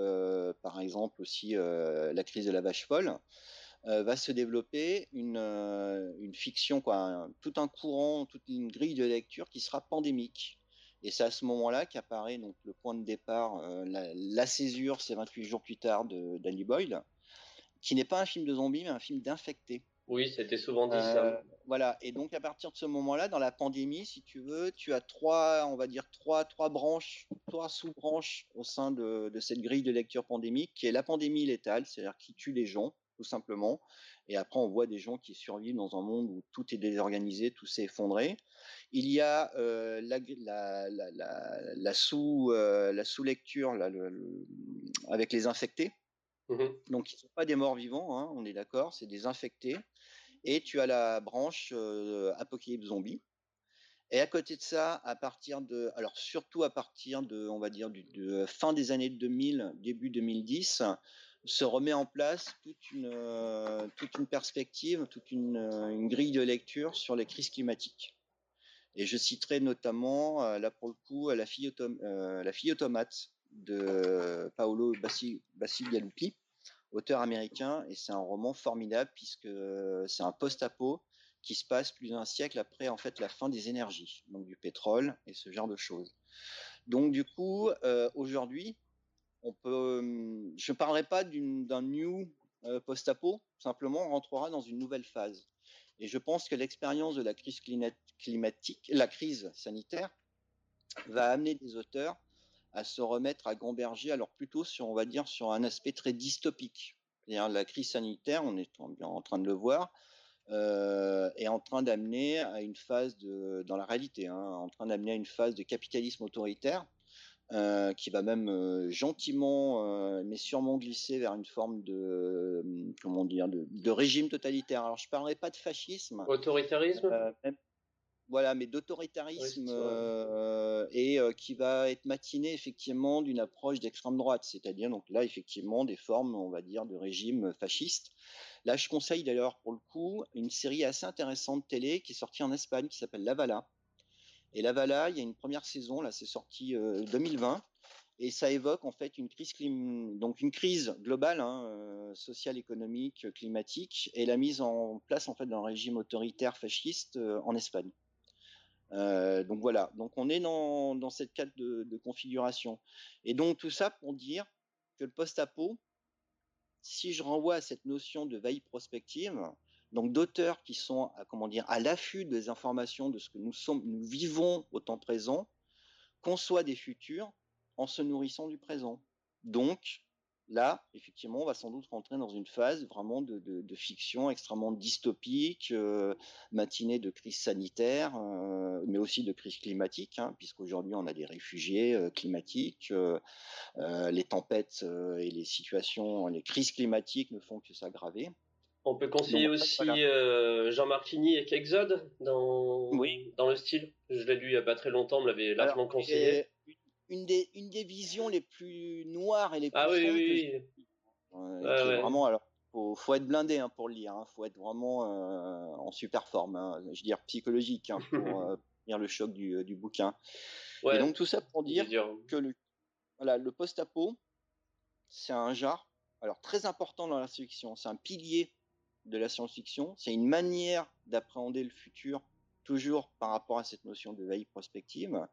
par exemple aussi la crise de la vache folle, va se développer une, fiction, quoi, tout un courant, toute une grille de lecture qui sera pandémique. Et c'est à ce moment-là qu'apparaît donc le point de départ, euh, la, césure, c'est 28 jours plus tard de Danny Boyle, qui n'est pas un film de zombies, mais un film d'infectés. Oui, c'était souvent dit ça. Euh, voilà. Et donc à partir de ce moment-là, dans la pandémie, si tu veux, tu as trois, on va dire trois, trois branches, trois sous-branches au sein de, de cette grille de lecture pandémique, qui est la pandémie létale, c'est-à-dire qui tue les gens, tout simplement. Et après, on voit des gens qui survivent dans un monde où tout est désorganisé, tout s'est effondré. Il y a euh, la, la, la, la, sous euh, la sous lecture le, avec les infectés. Mmh Donc ils sont pas des morts vivants, hein, on est d'accord, c'est des infectés. Et tu as la branche euh, apocalypse zombie. Et à côté de ça, à partir de, alors surtout à partir de, on va dire, du, de fin des années 2000, début 2010, se remet en place toute une, euh, toute une perspective, toute une, une, grille de lecture sur les crises climatiques. Et je citerai notamment, euh, là pour le coup, la fille, euh, automate de Paolo Bassigalupi, auteur américain, et c'est un roman formidable puisque c'est un post-apo qui se passe plus d'un siècle après en fait la fin des énergies, donc du pétrole et ce genre de choses. Donc du coup, euh, aujourd'hui, peut, je ne parlerai pas d'un new post-apo, simplement on rentrera dans une nouvelle phase. Et je pense que l'expérience de la crise climatique, la crise sanitaire, va amener des auteurs à se remettre à gamberger, alors plutôt sur, on va dire, sur un aspect très dystopique. La crise sanitaire, on est en train de le voir, euh, est en train d'amener à une phase dans la réalité, hein, en train d'amener à une phase de capitalisme autoritaire euh, qui va même euh, gentiment, euh, mais sûrement glisser vers une forme de, comment dire, de, de régime totalitaire. Alors, je parlerai pas de fascisme. Autoritarisme? voilà, mais d'autoritarisme et qui va être matiné effectivement d'une approche d'extrême droite, c'est-à-dire donc là effectivement des formes, on va dire, de régime fasciste. Là, je conseille d'ailleurs pour le coup une série assez intéressante de télé qui est sortie en Espagne qui s'appelle La Vala et La Vala, il y a une première saison, là c'est sorti 2020, euh, et ça évoque en fait une crise, donc une crise globale, hein, euh, sociale, économique, climatique, et la mise en place en fait d'un régime autoritaire fasciste euh, en Espagne. donc voilà, donc on est dans, dans cette cadre de, de, configuration. Et donc tout ça pour dire que le post-apo, si je renvoie à cette notion de veille prospective, donc d'auteurs qui sont à, comment dire à l'affût des informations de ce que nous sommes, nous vivons au temps présent, conçoit des futurs en se nourrissant du présent. Donc Là, effectivement, on va sans doute rentrer dans une phase vraiment de, fiction extrêmement dystopique, euh, matinée de crise sanitaire, euh, mais aussi de crise climatique, hein, puisqu'aujourd'hui on a des réfugiés euh, climatiques, les tempêtes et les situations, les crises climatiques ne font que s'aggraver. On peut conseiller aussi Jean Martini et Exode dans, oui. dans le style. Je l'ai lu il n'y a pas très longtemps, on me l'avait largement conseillé une des, une des visions les plus noires et les plus ah oui, oui, oui. vraiment alors faut, faut être blindé hein, pour le lire hein. faut être vraiment euh, en super forme hein. je veux dire psychologique hein, pour euh, lire le choc du, euh, du bouquin et donc tout ça pour dire que le voilà le post-apo c'est un genre alors très important dans la science-fiction c'est un pilier de la science-fiction c'est une manière d'appréhender le futur toujours par rapport à cette notion de veille prospective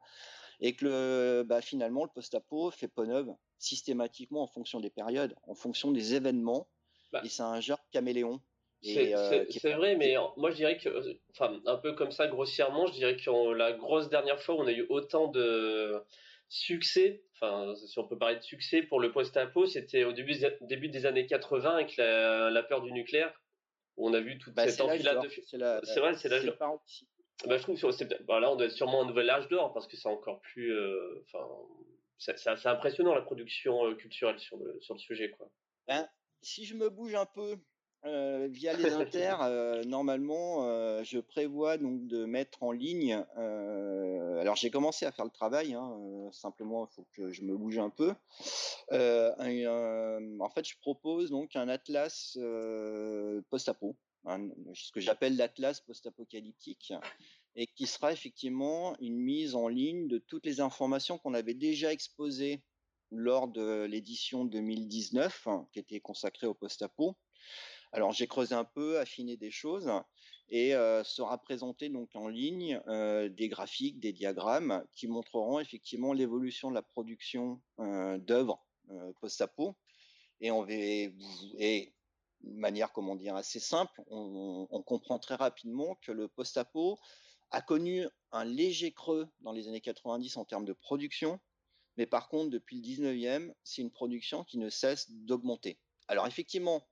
et que bah, finalement le post-apo fait peau neuve systématiquement en fonction des périodes, en fonction des événements, bah. et c'est un genre caméléon. C'est euh, vrai, mais moi je dirais que, enfin, un peu comme ça grossièrement, je dirais que la grosse dernière fois où on a eu autant de succès, enfin, si on peut parler de succès pour le post-apo, c'était au début, début des années 80 avec la, peur du nuclaire, où on a vu toute bah, cette enfilade de. C'est vrai, c'est l'âge bah, je trouve que bah, là, on doit être sûrement un nouvel âge d'or parce que c'est encore plus. Euh, enfin, c'est impressionnant la production euh, culturelle sur le, sur le sujet. Quoi. Ben, si je me bouge un peu euh, via les inters, normalement, je prévois donc de mettre en ligne. alors, j'ai commencé à faire le travail. Hein, simplement, il faut que je me bouge un peu. en fait, je propose donc un atlas post-apo ce que j'appelle l'atlas post-apocalyptique, et qui sera effectivement une mise en ligne de toutes les informations qu'on avait déjà exposées lors de l'édition 2019, qui était consacrée au post-apo. Alors j'ai creusé un peu, affiné des choses, et sera présenté donc en ligne des graphiques, des diagrammes qui montreront effectivement l'évolution de la production d'œuvres post-apo. Et on de manière, comment dire, assez simple, on, comprend très rapidement que le post-apo a connu un léger creux dans les années 90 en termes de production, mais par contre, depuis le 19e, c'est une production qui ne cesse d'augmenter. Alors effectivement,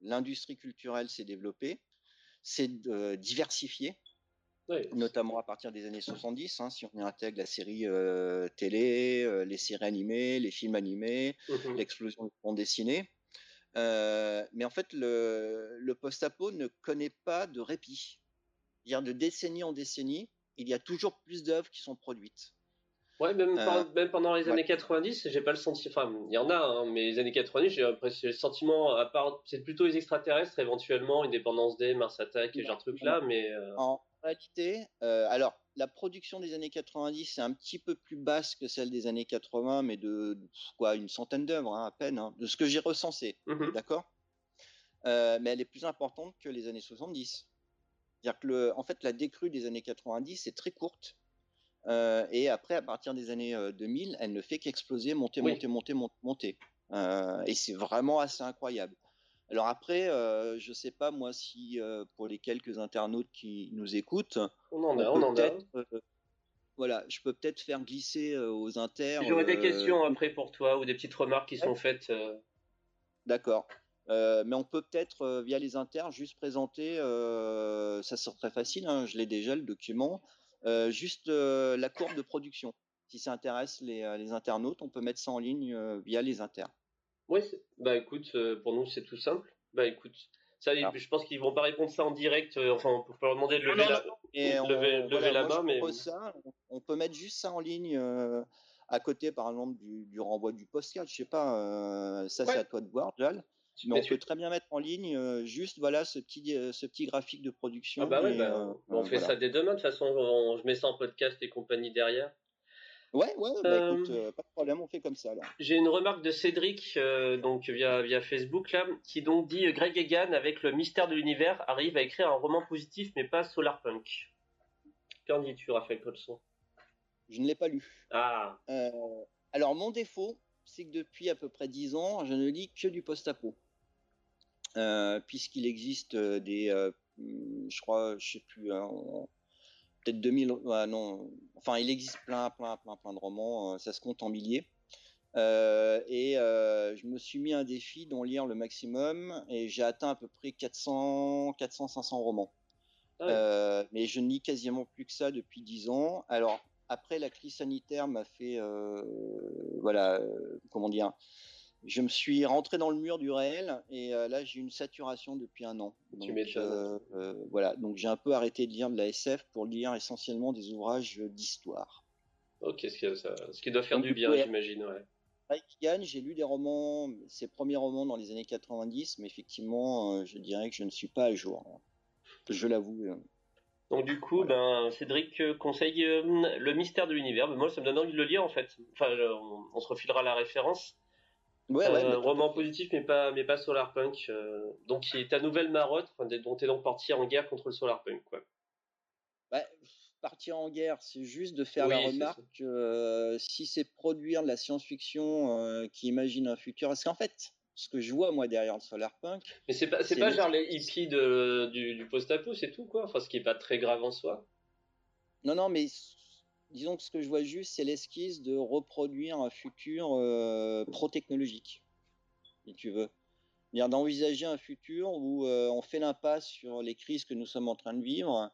l'industrie culturelle s'est développée, s'est diversifiée, notamment à partir des années 70, hein, si on intègre la série euh, télé, euh, les séries animées, les films animés, mmh l'explosion du monde dessiné. Euh, mais en fait, le, le post-apo ne connaît pas de répit. Dire de décennie en décennie, il y a toujours plus d'œuvres qui sont produites. Ouais, même, euh, même pendant les années 90, j'ai pas le sentiment. Enfin, il y en a, hein, mais les années 90, j'ai le sentiment, à part, c'est plutôt les extraterrestres éventuellement, Indépendance Day, Mars Attack et genre truc là, mais. Euh, en réalité, alors la production des années 90 c'est un petit peu plus basse que celle des années 80, mais de, quoi une centaine d'œuvres hein, à peine, hein, de ce que j'ai recensé, mmh d'accord? Euh, mais elle est plus importante que les années 70. C'est-à-dire que le, en fait la décrue des années 90 est très courte. Euh, et après, à partir des années 2000, euh, elle ne fait qu'exploser, monter, monter, monter, monter, monter. et c'est vraiment assez incroyable. Alors après, euh, je sais pas moi si euh, pour les quelques internautes qui nous écoutent, on en a, on, en a. Euh, voilà, je peux peut-être faire glisser aux inter. J'aurais des questions après pour toi ou des petites remarques qui sont faites. D'accord. mais on peut peut-être via les inter juste présenter, ça sera très facile, hein, je l'ai déjà le document, juste la courbe de production. Si ça intéresse les, les, internautes, on peut mettre ça en ligne via les inter. Oui, bah écoute, euh, pour nous c'est tout simple. Bah écoute, ça, ah. je pense qu'ils vont pas répondre ça en direct. Euh, enfin, on peut pas leur demander de lever la, et lever, la main, mais on peut mettre juste ça en ligne euh, à côté, par exemple, du, renvoi du postcard. Je sais pas, ça c'est à toi de voir, Jal. Mais on peut très bien mettre en ligne juste voilà ce petit ce petit graphique de production. Ah bah ouais, bah, on fait ça dès demain. De toute façon, je mets ça en podcast et compagnie derrière. Ouais, ouais, bah écoute, euh, pas de problème, on fait comme ça. J'ai une remarque de Cédric, euh, donc via, via Facebook là, qui donc dit euh, Greg Egan, avec le mystère de l'univers, arrive à écrire un roman positif mais pas solarpunk. Qu'en dis-tu, Raphaël Colson Je ne l'ai pas lu. Ah. alors mon défaut, c'est que depuis à peu près 10 ans, je ne lis que du post-apo. Puisqu'il existe des, je crois, je sais plus, hein, peut-être 2000, non, enfin il existe plein, plein, plein, plein de romans, euh, ça se compte en milliers. et je me suis mis un défi d'en lire le maximum et j'ai atteint à peu près 400, 400, 500 romans. Ah mais je ne lis quasiment plus que ça depuis 10 ans. Alors après, la crise sanitaire m'a fait, voilà, comment dire, je me suis rentré dans le mur du réel et euh, là j'ai une saturation depuis un an. tu euh, euh, voilà, donc j'ai un peu arrêté de lire de la SF pour lire essentiellement des ouvrages d'histoire. Ok, ce qui, doit faire du bien, j'imagine. Ouais. Avec j'ai lu des romans, ses premiers romans dans les années 90, mais effectivement, je dirais que je ne suis pas à jour. Je l'avoue. Donc du coup, ben, Cédric conseille Le mystère de l'univers. moi, ça me donne envie de le lire en fait. Enfin, on se refilera la référence. Ouais, euh, roman positif, mais pas, mais pas solarpunk. Euh, donc, qui est ta nouvelle marotte, dont tu es donc parti en guerre contre le solarpunk, quoi. Bah, partir en guerre, c'est juste de faire la remarque que euh, si c'est produire de la science-fiction qui imagine un futur, parce qu'en fait, ce que je vois moi derrière le solarpunk. Mais c'est pas, c'est pas genre les hippies de, du, du post-apo, c'est tout quoi. Enfin, ce qui est pas très grave en soi. Non, non, mais disons que ce que je vois juste, c'est l'esquisse de reproduire un futur euh, pro-technologique, si tu veux. D'envisager un futur où euh, on fait l'impasse sur les crises que nous sommes en train de vivre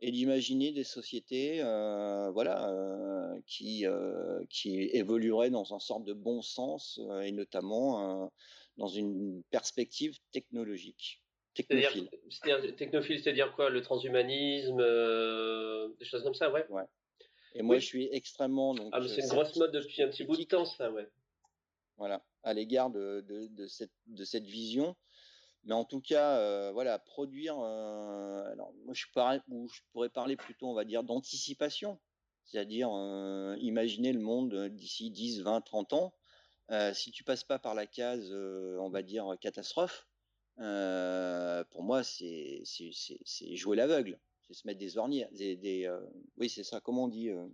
et d'imaginer des sociétés euh, voilà, qui, qui évolueraient dans un sorte de bon sens et notamment dans une perspective technologique. Technophile. C'est-à-dire, technophile, c'est-à-dire quoi? Le transhumanisme, des choses comme ça, ouais. ouais. Et moi, je suis extrêmement. Donc, ah, mais c'est une grosse mode depuis un petit bout de temps, ça, ouais. Voilà, à l'égard de, de, de, cette, de cette vision. Mais en tout cas, euh, voilà, produire. Euh, alors, moi, je, parais, ou je pourrais parler plutôt, on va dire, d'anticipation. C'est-à-dire euh, imaginer le monde d'ici 10, 20, 30 ans. si tu passes pas par la case, on va dire, catastrophe, pour moi, c'est jouer l'aveugle se mettre des ornières, des, des euh, oui c'est ça, comment on dit, euh,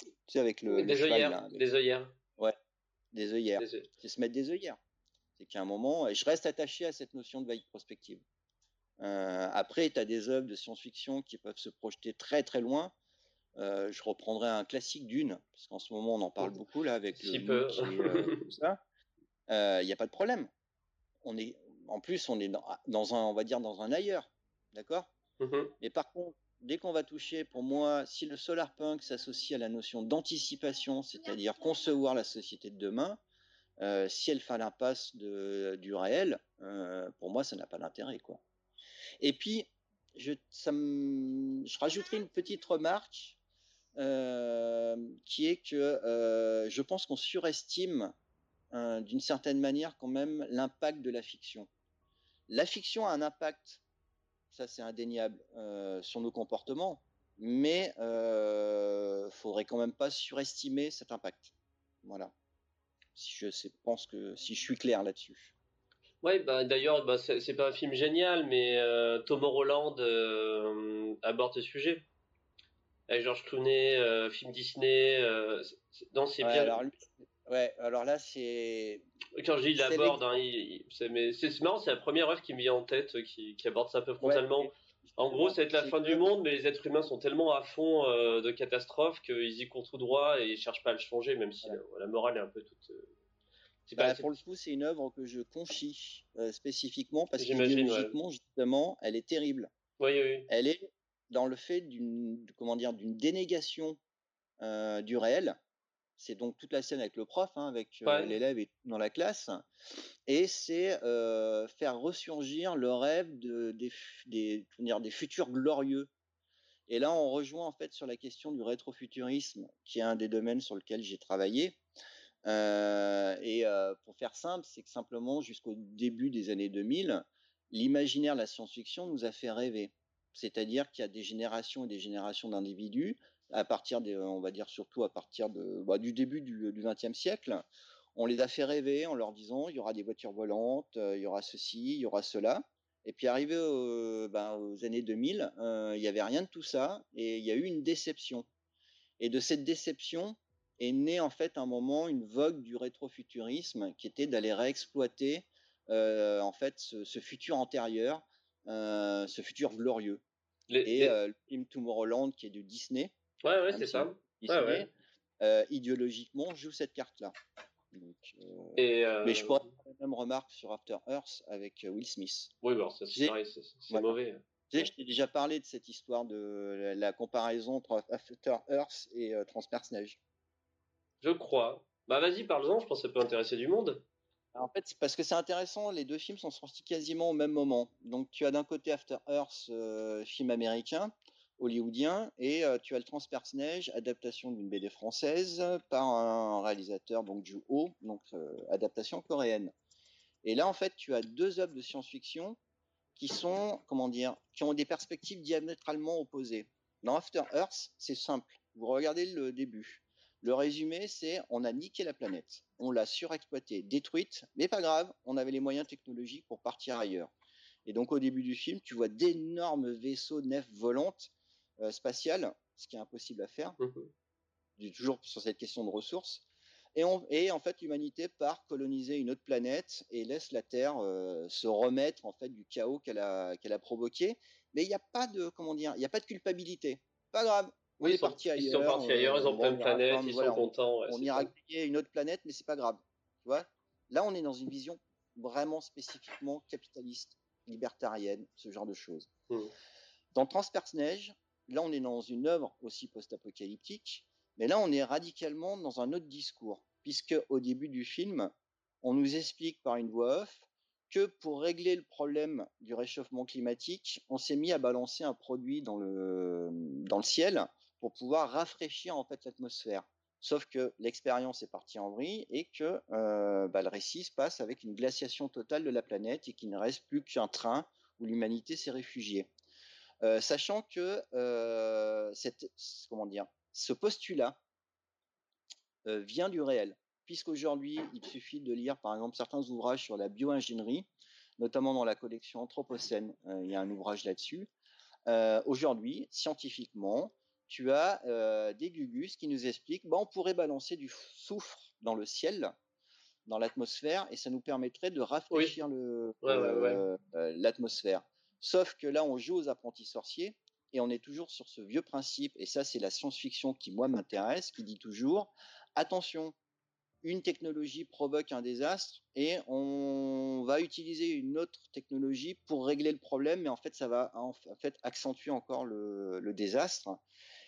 tu sais avec le, des œillères, des œillères. Ouais, des œillères. C'est se mettre des œillères. C'est qu'à un moment, et je reste attaché à cette notion de veille prospective. Euh, après, tu as des œuvres de science-fiction qui peuvent se projeter très très loin. je reprendrai un classique d'une, parce qu'en ce moment on en parle beaucoup là avec le peu. tout ça. Il n'y a pas de problème. On est, en plus, on est dans, dans un, on va dire dans un ailleurs, d'accord? Mmh Mais par contre, dès qu'on va toucher, pour moi, si le solar punk s'associe à la notion d'anticipation, c'est-à-dire concevoir la société de demain, euh, si elle fait l'impasse du réel, euh, pour moi, ça n'a pas d'intérêt, quoi. Et puis, je, ça je rajouterai une petite remarque euh, qui est que je pense qu'on surestime d'une certaine manière quand même l'impact de la fiction. La fiction a un impact ça c'est indéniable, euh, sur nos comportements, mais euh, faudrait quand même pas surestimer cet impact. Voilà. Si je pense que si je suis clair là-dessus. Ouais, bah, d'ailleurs, bah, c'est pas un film génial, mais euh, Tom Holland euh, aborde ce sujet. Avec George Clooney, euh, film Disney. non, c'est bien. Alors, Ouais, alors là, c'est. Quand je dis il aborde, hein, c'est marrant, c'est la première œuvre qui me vient en tête, qui, qui aborde ça un peu frontalement. en gros, ça va être la fin du monde, mais les êtres humains sont tellement à fond euh, de catastrophes qu'ils y courent tout droit et ils cherchent pas à le changer, même si la, morale est un peu toute. Euh, bah, pour le coup, c'est une œuvre que je conchis euh, spécifiquement parce que idéologiquement, justement, elle est terrible. Oui, oui. Elle est dans le fait d'une comment dire d'une dénégation du réel c'est donc toute la scène avec le prof, hein, avec euh, l'élève et dans la classe, et c'est euh, faire ressurgir le rêve de, des, des, dire, des futurs glorieux. Et là, on rejoint en fait sur la question du rétrofuturisme, qui est un des domaines sur lequel j'ai travaillé. Euh, et pour faire simple, c'est que simplement jusqu'au début des années 2000, l'imaginaire de la science-fiction nous a fait rêver. C'est-à-dire qu'il y a des générations et des générations d'individus à partir des, on va dire surtout à partir de, bah, du début du XXe siècle, on les a fait rêver en leur disant il y aura des voitures volantes, euh, il y aura ceci, il y aura cela. Et puis arrivé ben, aux années 2000, euh, il n'y avait rien de tout ça et il y a eu une déception. Et de cette déception est née en fait un moment une vogue du rétrofuturisme qui était d'aller réexploiter euh, en fait ce, futur antérieur, ce futur glorieux. et le film Tomorrowland qui est de Disney, Ouais, ouais, c'est ça. Euh, idéologiquement, joue cette carte-là. Et Mais je pourrais faire la même remarque sur After Earth avec Will Smith. Oui, bon, ça c'est c'est mauvais. Tu sais, je t'ai déjà parlé de cette histoire de la, comparaison entre After Earth et Neige. Je crois. Bah vas-y, parle-en, je pense que ça peut intéresser du monde. En fait, c'est parce que c'est intéressant, les deux films sont sortis quasiment au même moment. Donc tu as d'un côté After Earth, euh, film américain, hollywoodien, et euh, tu as le Transperce Neige, adaptation d'une BD française par un réalisateur, donc Ju Ho, donc euh, adaptation coréenne. Et là, en fait, tu as deux œuvres de science-fiction qui sont, comment dire, qui ont des perspectives diamétralement opposées. Dans After Earth, c'est simple. Vous regardez le début. Le résumé, c'est on a niqué la planète, on l'a surexploitée, détruite, mais pas grave, on avait les moyens technologiques pour partir ailleurs. Et donc au début du film, tu vois d'énormes vaisseaux nefs volantes euh, spatiales, ce qui est impossible à faire, mmh toujours sur cette question de ressources. Et, en fait, l'humanité part coloniser une autre planète et laisse la Terre euh, se remettre en fait du chaos qu'elle a, qu'elle a provoqué. Mais il n'y a pas de comment dire, il n'y a pas de culpabilité. Pas grave, oui, ils, sont, partis ailleurs, ils sont partis ailleurs, ils ont plein de planètes, ils sont contents. on ira créer une autre planète, mais c'est pas grave. Tu vois Là, on est dans une vision vraiment spécifiquement capitaliste, libertarienne, ce genre de choses. Mmh. Dans Transperce Neige, là, on est dans une œuvre aussi post-apocalyptique, mais là, on est radicalement dans un autre discours, puisque au début du film, on nous explique par une voix off que pour régler le problème du réchauffement climatique, on s'est mis à balancer un produit dans le, ciel pour pouvoir rafraîchir en fait l'atmosphère. Sauf que l'expérience est partie en vrille et que euh, bah, le récit se passe avec une glaciation totale de la planète et qu'il ne reste plus qu'un train où l'humanité s'est réfugiée. Euh, sachant que euh, cette, comment dire, ce postulat vient du réel, puisqu'aujourd'hui, il suffit de lire par exemple certains ouvrages sur la bioingénierie, notamment dans la collection Anthropocène, il y a un ouvrage là-dessus. Aujourd'hui, scientifiquement, tu as euh, des gugus qui nous expliquent, bah, on pourrait balancer du soufre dans le ciel, dans l'atmosphère, et ça nous permettrait de rafraîchir euh, euh, l'atmosphère. Sauf que là, on joue aux apprentis sorciers, et on est toujours sur ce vieux principe, et ça, c'est la science-fiction qui, moi, m'intéresse, qui dit toujours, attention, une technologie provoque un désastre et on va utiliser une autre technologie pour régler le problème, mais en fait, ça va en fait accentuer encore le désastre.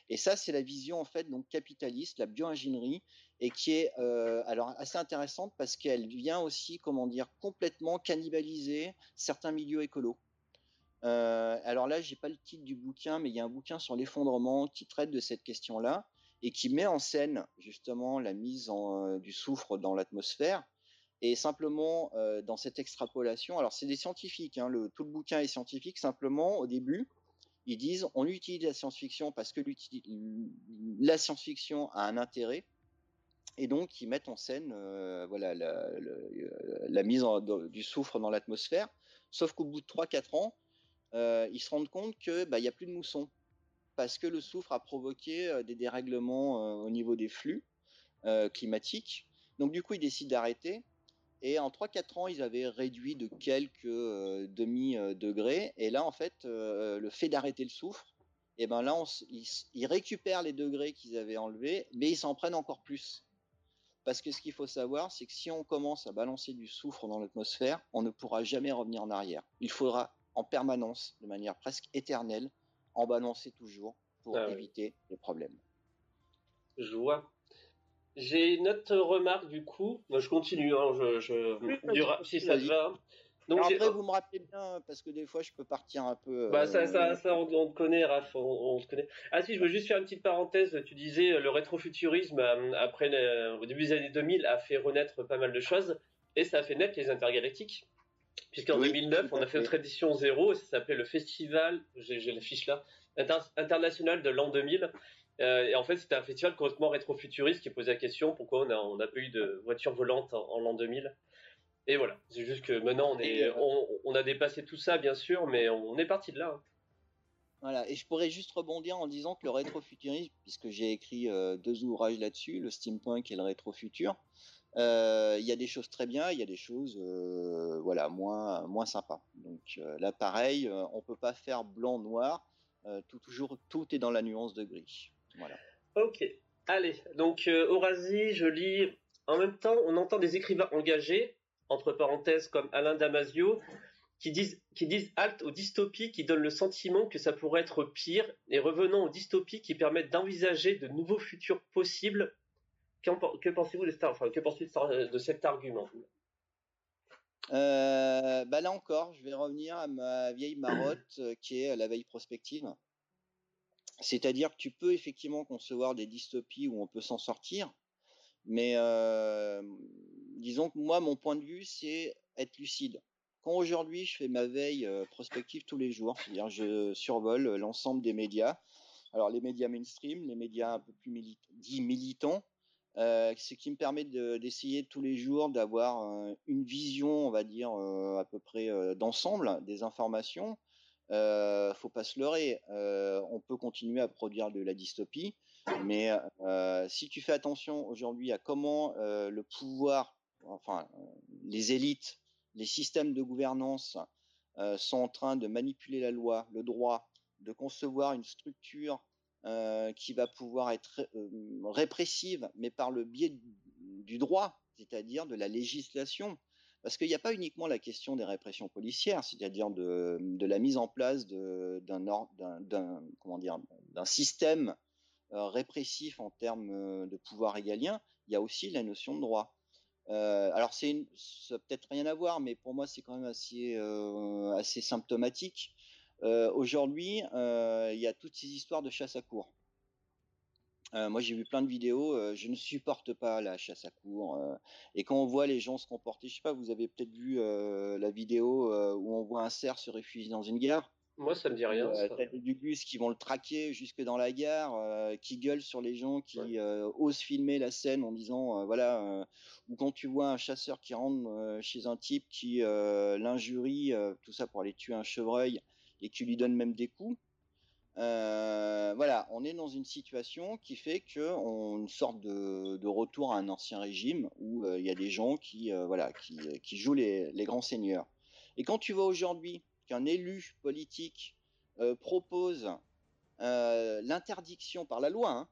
Et ça, c'est la vision en fait donc capitaliste, la bioingénierie, et qui est euh, alors assez intéressante parce qu'elle vient aussi, comment dire, complètement cannibaliser certains milieux écolos. Euh, alors là, j'ai pas le titre du bouquin, mais il y a un bouquin sur l'effondrement qui traite de cette question-là et qui met en scène justement la mise euh, du soufre dans l'atmosphère. Et simplement dans cette extrapolation, alors c'est des scientifiques, hein, tout le bouquin est scientifique. Simplement, au début, ils disent on utilise la science-fiction parce que la science-fiction a un intérêt et donc ils mettent en scène euh, voilà la, mise du soufre dans l'atmosphère. Sauf qu'au bout de 3-4 ans, euh, ils se rendent compte que bah, il y a plus de moussons parce que le soufre a provoqué euh, des dérèglements au niveau des flux climatiques. Donc du coup, ils décident d'arrêter et en 3-4 ans, ils avaient réduit de quelques euh, demi-degrés. Et là, en fait, euh, le fait d'arrêter le soufre, et eh ben là, ils, récupèrent les degrés qu'ils avaient enlevés, mais ils s'en prennent encore plus. Parce que ce qu'il faut savoir, c'est que si on commence à balancer du soufre dans l'atmosphère, on ne pourra jamais revenir en arrière. Il faudra en permanence, de manière presque éternelle, en balancer toujours pour ah éviter les problèmes. Je vois. J'ai une autre remarque du coup. je continue, hein, je, je... si ça te va. Donc après, vous me rappelez bien, parce que des fois, je peux partir un peu. Bah, ça, ça, euh, ça, on, te connaît, Raph, on, te connaît. Ah, si, je veux juste faire une petite parenthèse. Tu disais, euh, le rétrofuturisme, euh, après, au début des années 2000, a fait renaître pas mal de choses, et ça a fait naître les intergalactiques. Puisqu'en 2009, on a fait notre édition zéro, et ça s'appelait le Festival, j'ai la fiche là, international de l'an 2000. Euh, et en fait, c'était un festival complètement rétro-futuriste qui posait la question pourquoi on n'a pas eu de voiture volante en, l'an 2000. Et voilà, c'est juste que maintenant on, est, on, a dépassé tout ça, bien sûr, mais on est parti de là. Hein. Voilà, et je pourrais juste rebondir en disant que le rétrofuturisme, puisque j'ai écrit euh, deux ouvrages là-dessus, le steampunk et le rétrofutur, euh, il y a des choses très bien, il y a des choses voilà moins moins sympas. Donc là, pareil, on peut pas faire blanc-noir. tout toujours tout est dans la nuance de gris. Voilà. Ok. Allez, donc euh, je lis en même temps, on entend des écrivains engagés, entre parenthèses comme Alain Damasio, qui disent, qui disent halte aux dystopies qui donnent le sentiment que ça pourrait être pire et revenons aux dystopies qui permettent d'envisager de nouveaux futurs possibles. Que pensez-vous de, pensez de cet argument? Euh, bah là encore, je vais revenir à ma vieille marotte euh, qui est la veille prospective. C'est-à-dire que tu peux effectivement concevoir des dystopies où on peut s'en sortir, mais euh, disons que moi, mon point de vue, c'est être lucide. Quand aujourd'hui je fais ma veille prospective tous les jours, c'est-à-dire je survole l'ensemble des médias, alors les médias mainstream, les médias un peu plus dits militants, euh, ce qui me permet d'essayer tous les jours d'avoir euh, une vision, on va dire, euh, à peu près d'ensemble des informations. Euh, faut pas se leurrer. on peut continuer à produire de la dystopie, mais si tu fais attention aujourd'hui à comment le pouvoir, enfin les élites, les systèmes de gouvernance sont en train de manipuler la loi, le droit, de concevoir une structure euh, qui va pouvoir être euh, répressive, mais par le biais du droit, c'est-à-dire de la législation. Parce qu'il n'y a pas uniquement la question des répressions policières, c'est-à-dire de, la mise en place d'un système euh, répressif en termes de pouvoir régalien. Il y a aussi la notion de droit. alors c'est ça peut-être rien à voir, mais pour moi c'est quand même assez symptomatique aujourd'hui, euh, il y a toutes ces histoires de chasse à cours. Euh, moi, j'ai vu plein de vidéos. je ne supporte pas la chasse à cours. et quand on voit les gens se comporter, je sais pas, vous avez peut-être vu la vidéo où on voit un cerf se réfugier dans une gare? Moi, ça me dit rien. Euh, T'as des bus qui vont le traquer jusque dans la gare, qui gueulent sur les gens qui osent filmer la scène en disant, voilà, ou quand tu vois un chasseur qui rentre chez un type qui l'injurie, tout ça pour aller tuer un chevreuil et qui lui donne même des coups. Euh, voilà, on est dans une situation qui fait que on une sorte de, retour à un ancien régime où euh, il y a des gens qui euh, voilà qui, qui jouent les, les, grands seigneurs. Et quand tu vois aujourd'hui qu'un élu politique propose l'interdiction par la loi, hein,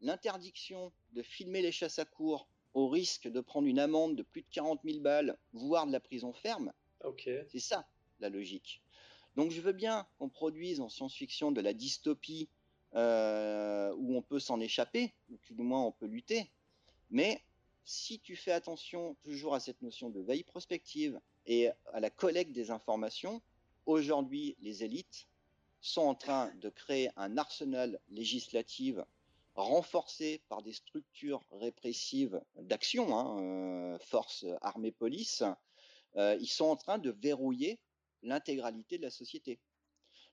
l'interdiction de filmer les chasses à cours au risque de prendre une amende de plus de 40 000 balles, voire de la prison ferme, c'est ça la logique. Donc je veux bien qu'on produise en science-fiction de la dystopie euh, où on peut s'en échapper, ou du moins on peut lutter. Mais si tu fais attention toujours à cette notion de veille prospective et à la collecte des informations, aujourd'hui les élites sont en train de créer un arsenal législatif renforcé par des structures répressives d'action, hein, euh, forces armées police. Euh, ils sont en train de verrouiller l'intégralité de la société.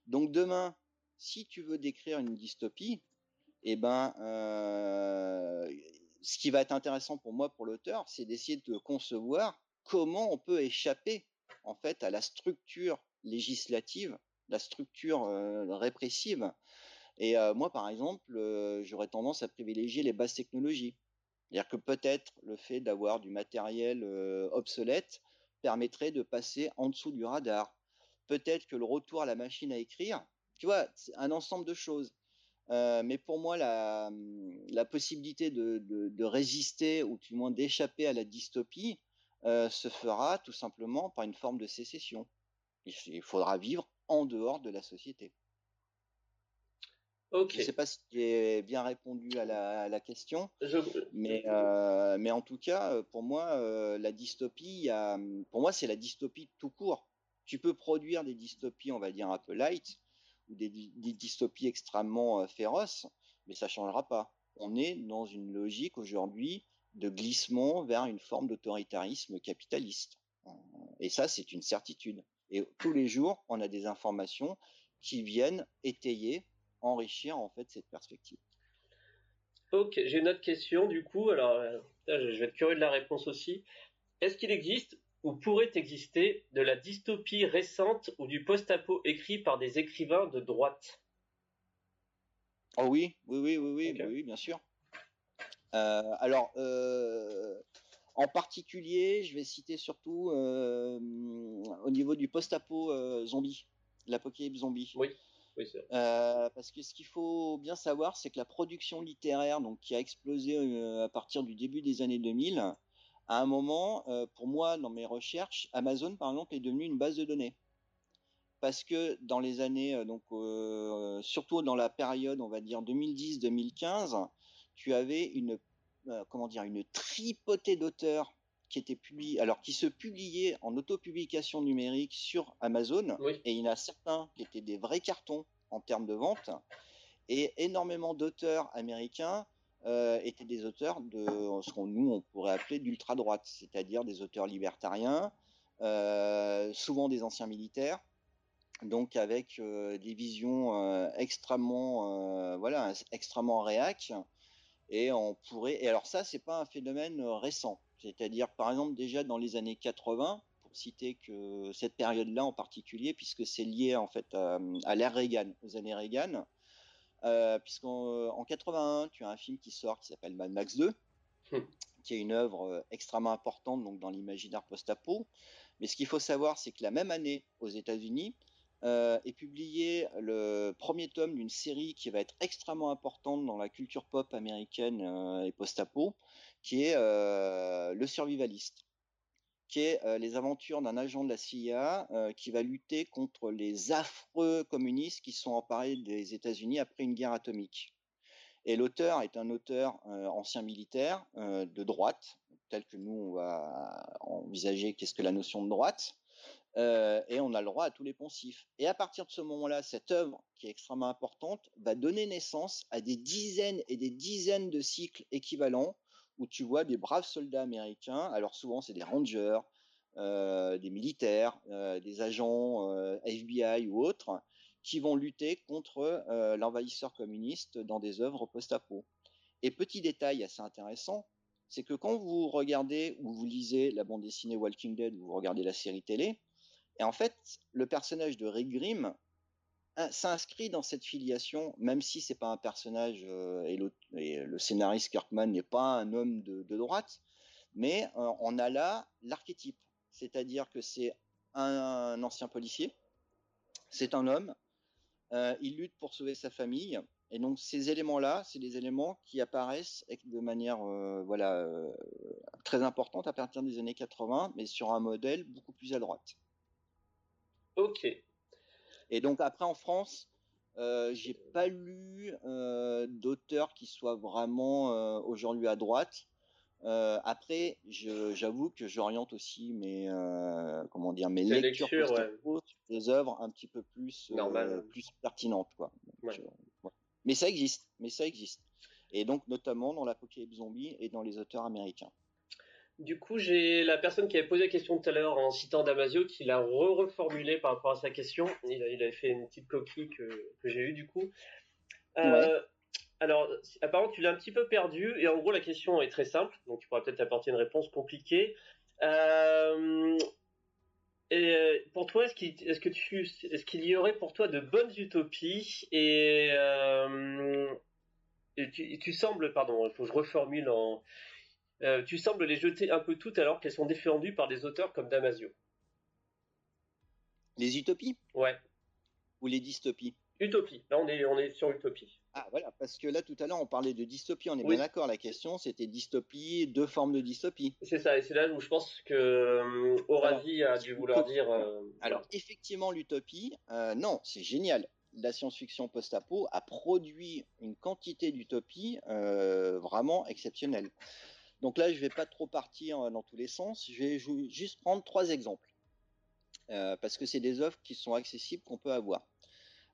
Donc demain, si tu veux décrire une dystopie, eh ben, euh, ce qui va être intéressant pour moi, pour l'auteur, c'est d'essayer de concevoir comment on peut échapper en fait à la structure législative, la structure euh, répressive. Et euh, moi, par exemple, j'aurais tendance à privilégier les bases technologies. C'est-à-dire que peut-être le fait d'avoir du matériel obsolète permettrait de passer en dessous du radar. Peut-être que le retour à la machine à écrire, tu vois, c'est un ensemble de choses. Euh, mais pour moi, la, possibilité de, de, résister ou du moins d'échapper à la dystopie euh, se fera tout simplement par une forme de sécession. Il, faudra vivre en dehors de la société. Je ne sais pas si j'ai bien répondu à la, question, mais, euh, mais en tout cas, pour moi, euh, la dystopie, pour moi, c'est la dystopie tout court. Tu peux produire des dystopies, on va dire un peu light, ou des, dystopies extrêmement euh, féroces, mais ça changera pas. On est dans une logique aujourd'hui de glissement vers une forme d'autoritarisme capitaliste. Et ça, c'est une certitude. Et tous les jours, on a des informations qui viennent étayer enrichir en fait cette perspective. Ok, j'ai une autre question du coup. Alors, euh, je vais être curieux de la réponse aussi. Est-ce qu'il existe ou pourrait exister de la dystopie récente ou du post-apo écrit par des écrivains de droite? Oh oui, oui, oui, oui, oui, oui, bien sûr. Euh, alors, euh, en particulier, je vais citer surtout au niveau du post-apo zombie, l'apocalypse zombie. Oui. Euh, parce que ce qu'il faut bien savoir, c'est que la production littéraire, donc qui a explosé euh, à partir du début des années 2000, À un moment, pour moi, dans mes recherches, Amazon, par exemple, est devenu une base de données. Parce que dans les années, donc surtout dans la période, on va dire 2010-2015, tu avais une comment dire une tripotée d'auteurs qui étaient publiés, alors qui se publiaient en autopublication numérique sur Amazon, et il y en a certains qui étaient des vrais cartons en termes de vente, et énormément d'auteurs américains euh, étaient des auteurs de ce qu'on nous on pourrait appeler d'ultra droite, c'est-à-dire des auteurs libertariens, euh, souvent des anciens militaires, donc avec euh, des visions extrêmement, voilà, extrêmement réac. Et on pourrait, et alors ça, c'est pas un phénomène récent. C'est-à-dire, par exemple, déjà dans les années 80, pour citer que cette période-là en particulier, puisque c'est lié en fait à, l'ère Reagan, aux années Reagan, euh, puisqu'en 81, tu as un film qui sort qui s'appelle Mad Max 2, hmm. qui est une œuvre euh, extrêmement importante donc dans l'imaginaire post-apo. Mais ce qu'il faut savoir, c'est que la même année, aux États-Unis, euh, est publié le premier tome d'une série qui va être extrêmement importante dans la culture pop américaine et post-apo, qui est euh, Le Survivaliste, qui est euh, les aventures d'un agent de la CIA euh, qui va lutter contre les affreux communistes qui sont emparés des États-Unis après une guerre atomique. Et l'auteur est un auteur ancien militaire de droite, tel que nous on va envisager qu'est-ce que la notion de droite. et on a le droit à tous les poncifs. Et à partir de ce moment-là, cette œuvre, qui est extrêmement importante, va donner naissance à des dizaines et des dizaines de cycles équivalents où tu vois des braves soldats américains. Alors souvent, c'est des rangers, euh, des militaires, euh, des agents euh, FBI ou autres, qui vont lutter contre l'envahisseur communiste dans des œuvres post-apo. Et petit détail assez intéressant, c'est que quand vous regardez ou vous lisez la bande dessinée Walking Dead ou vous regardez la série télé, et en fait, le personnage de Rick Grimm s'inscrit dans cette filiation, même si c'est pas un personnage euh, et, le, scénariste Kirkman n'est pas un homme de, droite, mais euh, on a là l'archétype, c'est-à-dire que c'est un, ancien policier, c'est un homme, euh, il lutte pour sauver sa famille, et donc ces éléments-là, c'est des éléments qui apparaissent de manière voilà très importante à partir des années 80, mais sur un modèle beaucoup plus à droite. Ok, et donc après en France, euh, j'ai pas lu euh, d'auteurs qui soient vraiment euh, aujourd'hui à droite. Euh, après, j'avoue que j'oriente aussi mes comment dire mes lectures sur des œuvres un petit peu plus plus pertinentes quoi. Mais ça existe, mais ça existe. Et donc notamment dans l'apocalypse zombie et dans les auteurs américains. Du coup, j'ai la personne qui avait posé la question tout à l'heure en citant Damasio qui l'a re-reformulée par rapport à sa question. Il, a, il avait fait une petite coquille que, que j'ai eue du coup. Euh, alors, apparemment, tu l'as un petit peu perdu et en gros, la question est très simple, donc tu pourras peut-être apporter une réponse compliquée. Euh, et euh, pour toi, est-ce qu'il est que tu est-ce qu'il y aurait pour toi de bonnes utopies et, et tu, tu, sembles, pardon, il faut que je reformule en euh, tu sembles les jeter un peu toutes alors qu'elles sont défendues par des auteurs comme Damasio. Les utopies? Ouais. Ou les dystopies? Utopie. Là, on est, on est sur utopie. Ah, voilà, parce que là, tout à l'heure, on parlait de dystopie, on est bien d'accord. La question, c'était dystopie, deux formes de dystopie. C'est ça, et c'est là où je pense que euh, a dû vouloir dire. Euh, alors, effectivement, l'utopie, euh, non, c'est génial. La science-fiction post-apo a produit une quantité d'utopie vraiment exceptionnelle. Donc là, je ne vais pas trop partir euh, dans tous les sens. Je vais juste prendre trois exemples. Euh, parce que c'est des œuvres qui sont accessibles qu'on peut avoir.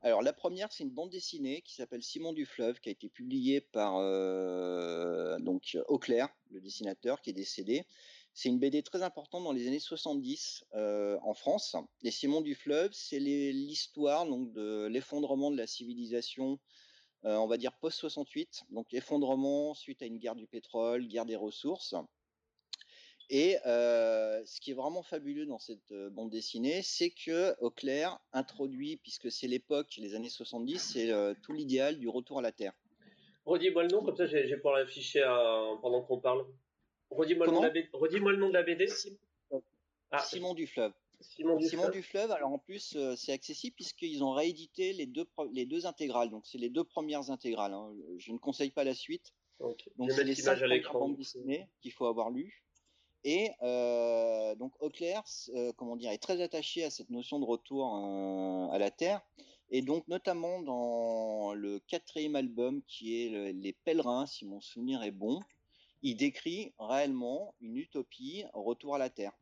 Alors la première, c'est une bande dessinée qui s'appelle Simon du Fleuve, qui a été publiée par euh, donc Auclair, le dessinateur qui est décédé. C'est une BD très importante dans les années 70 en France. Et Simon du Fleuve, c'est l'histoire donc de l'effondrement de la civilisation euh, on va dire post-68, donc effondrement suite à une guerre du pétrole, guerre des ressources. Et euh, ce qui est vraiment fabuleux dans cette euh, bande dessinée, c'est que Auclair introduit, puisque c'est l'époque, les années 70, c'est tout l'idéal du retour à la Terre. Redis-moi le nom, comme ça j'ai pour l'afficher pendant qu'on parle. Redis-moi le, le, nom de la BD. Simon, ah, Simon du Fleuve. Simon du, Fleuve. alors en plus euh, c'est accessible puisqu'ils ont réédité les deux, les deux intégrales, donc c'est les deux premières intégrales. Hein. Je ne conseille pas la suite. Donc c'est les cinq bandes dessinées qu'il faut avoir lu. Et donc Auclair, comment dire, est très attaché à cette notion de retour à la Terre. Et donc notamment dans le quatrième album qui est Les Pèlerins, si mon souvenir est bon, il décrit réellement une utopie, retour à la Terre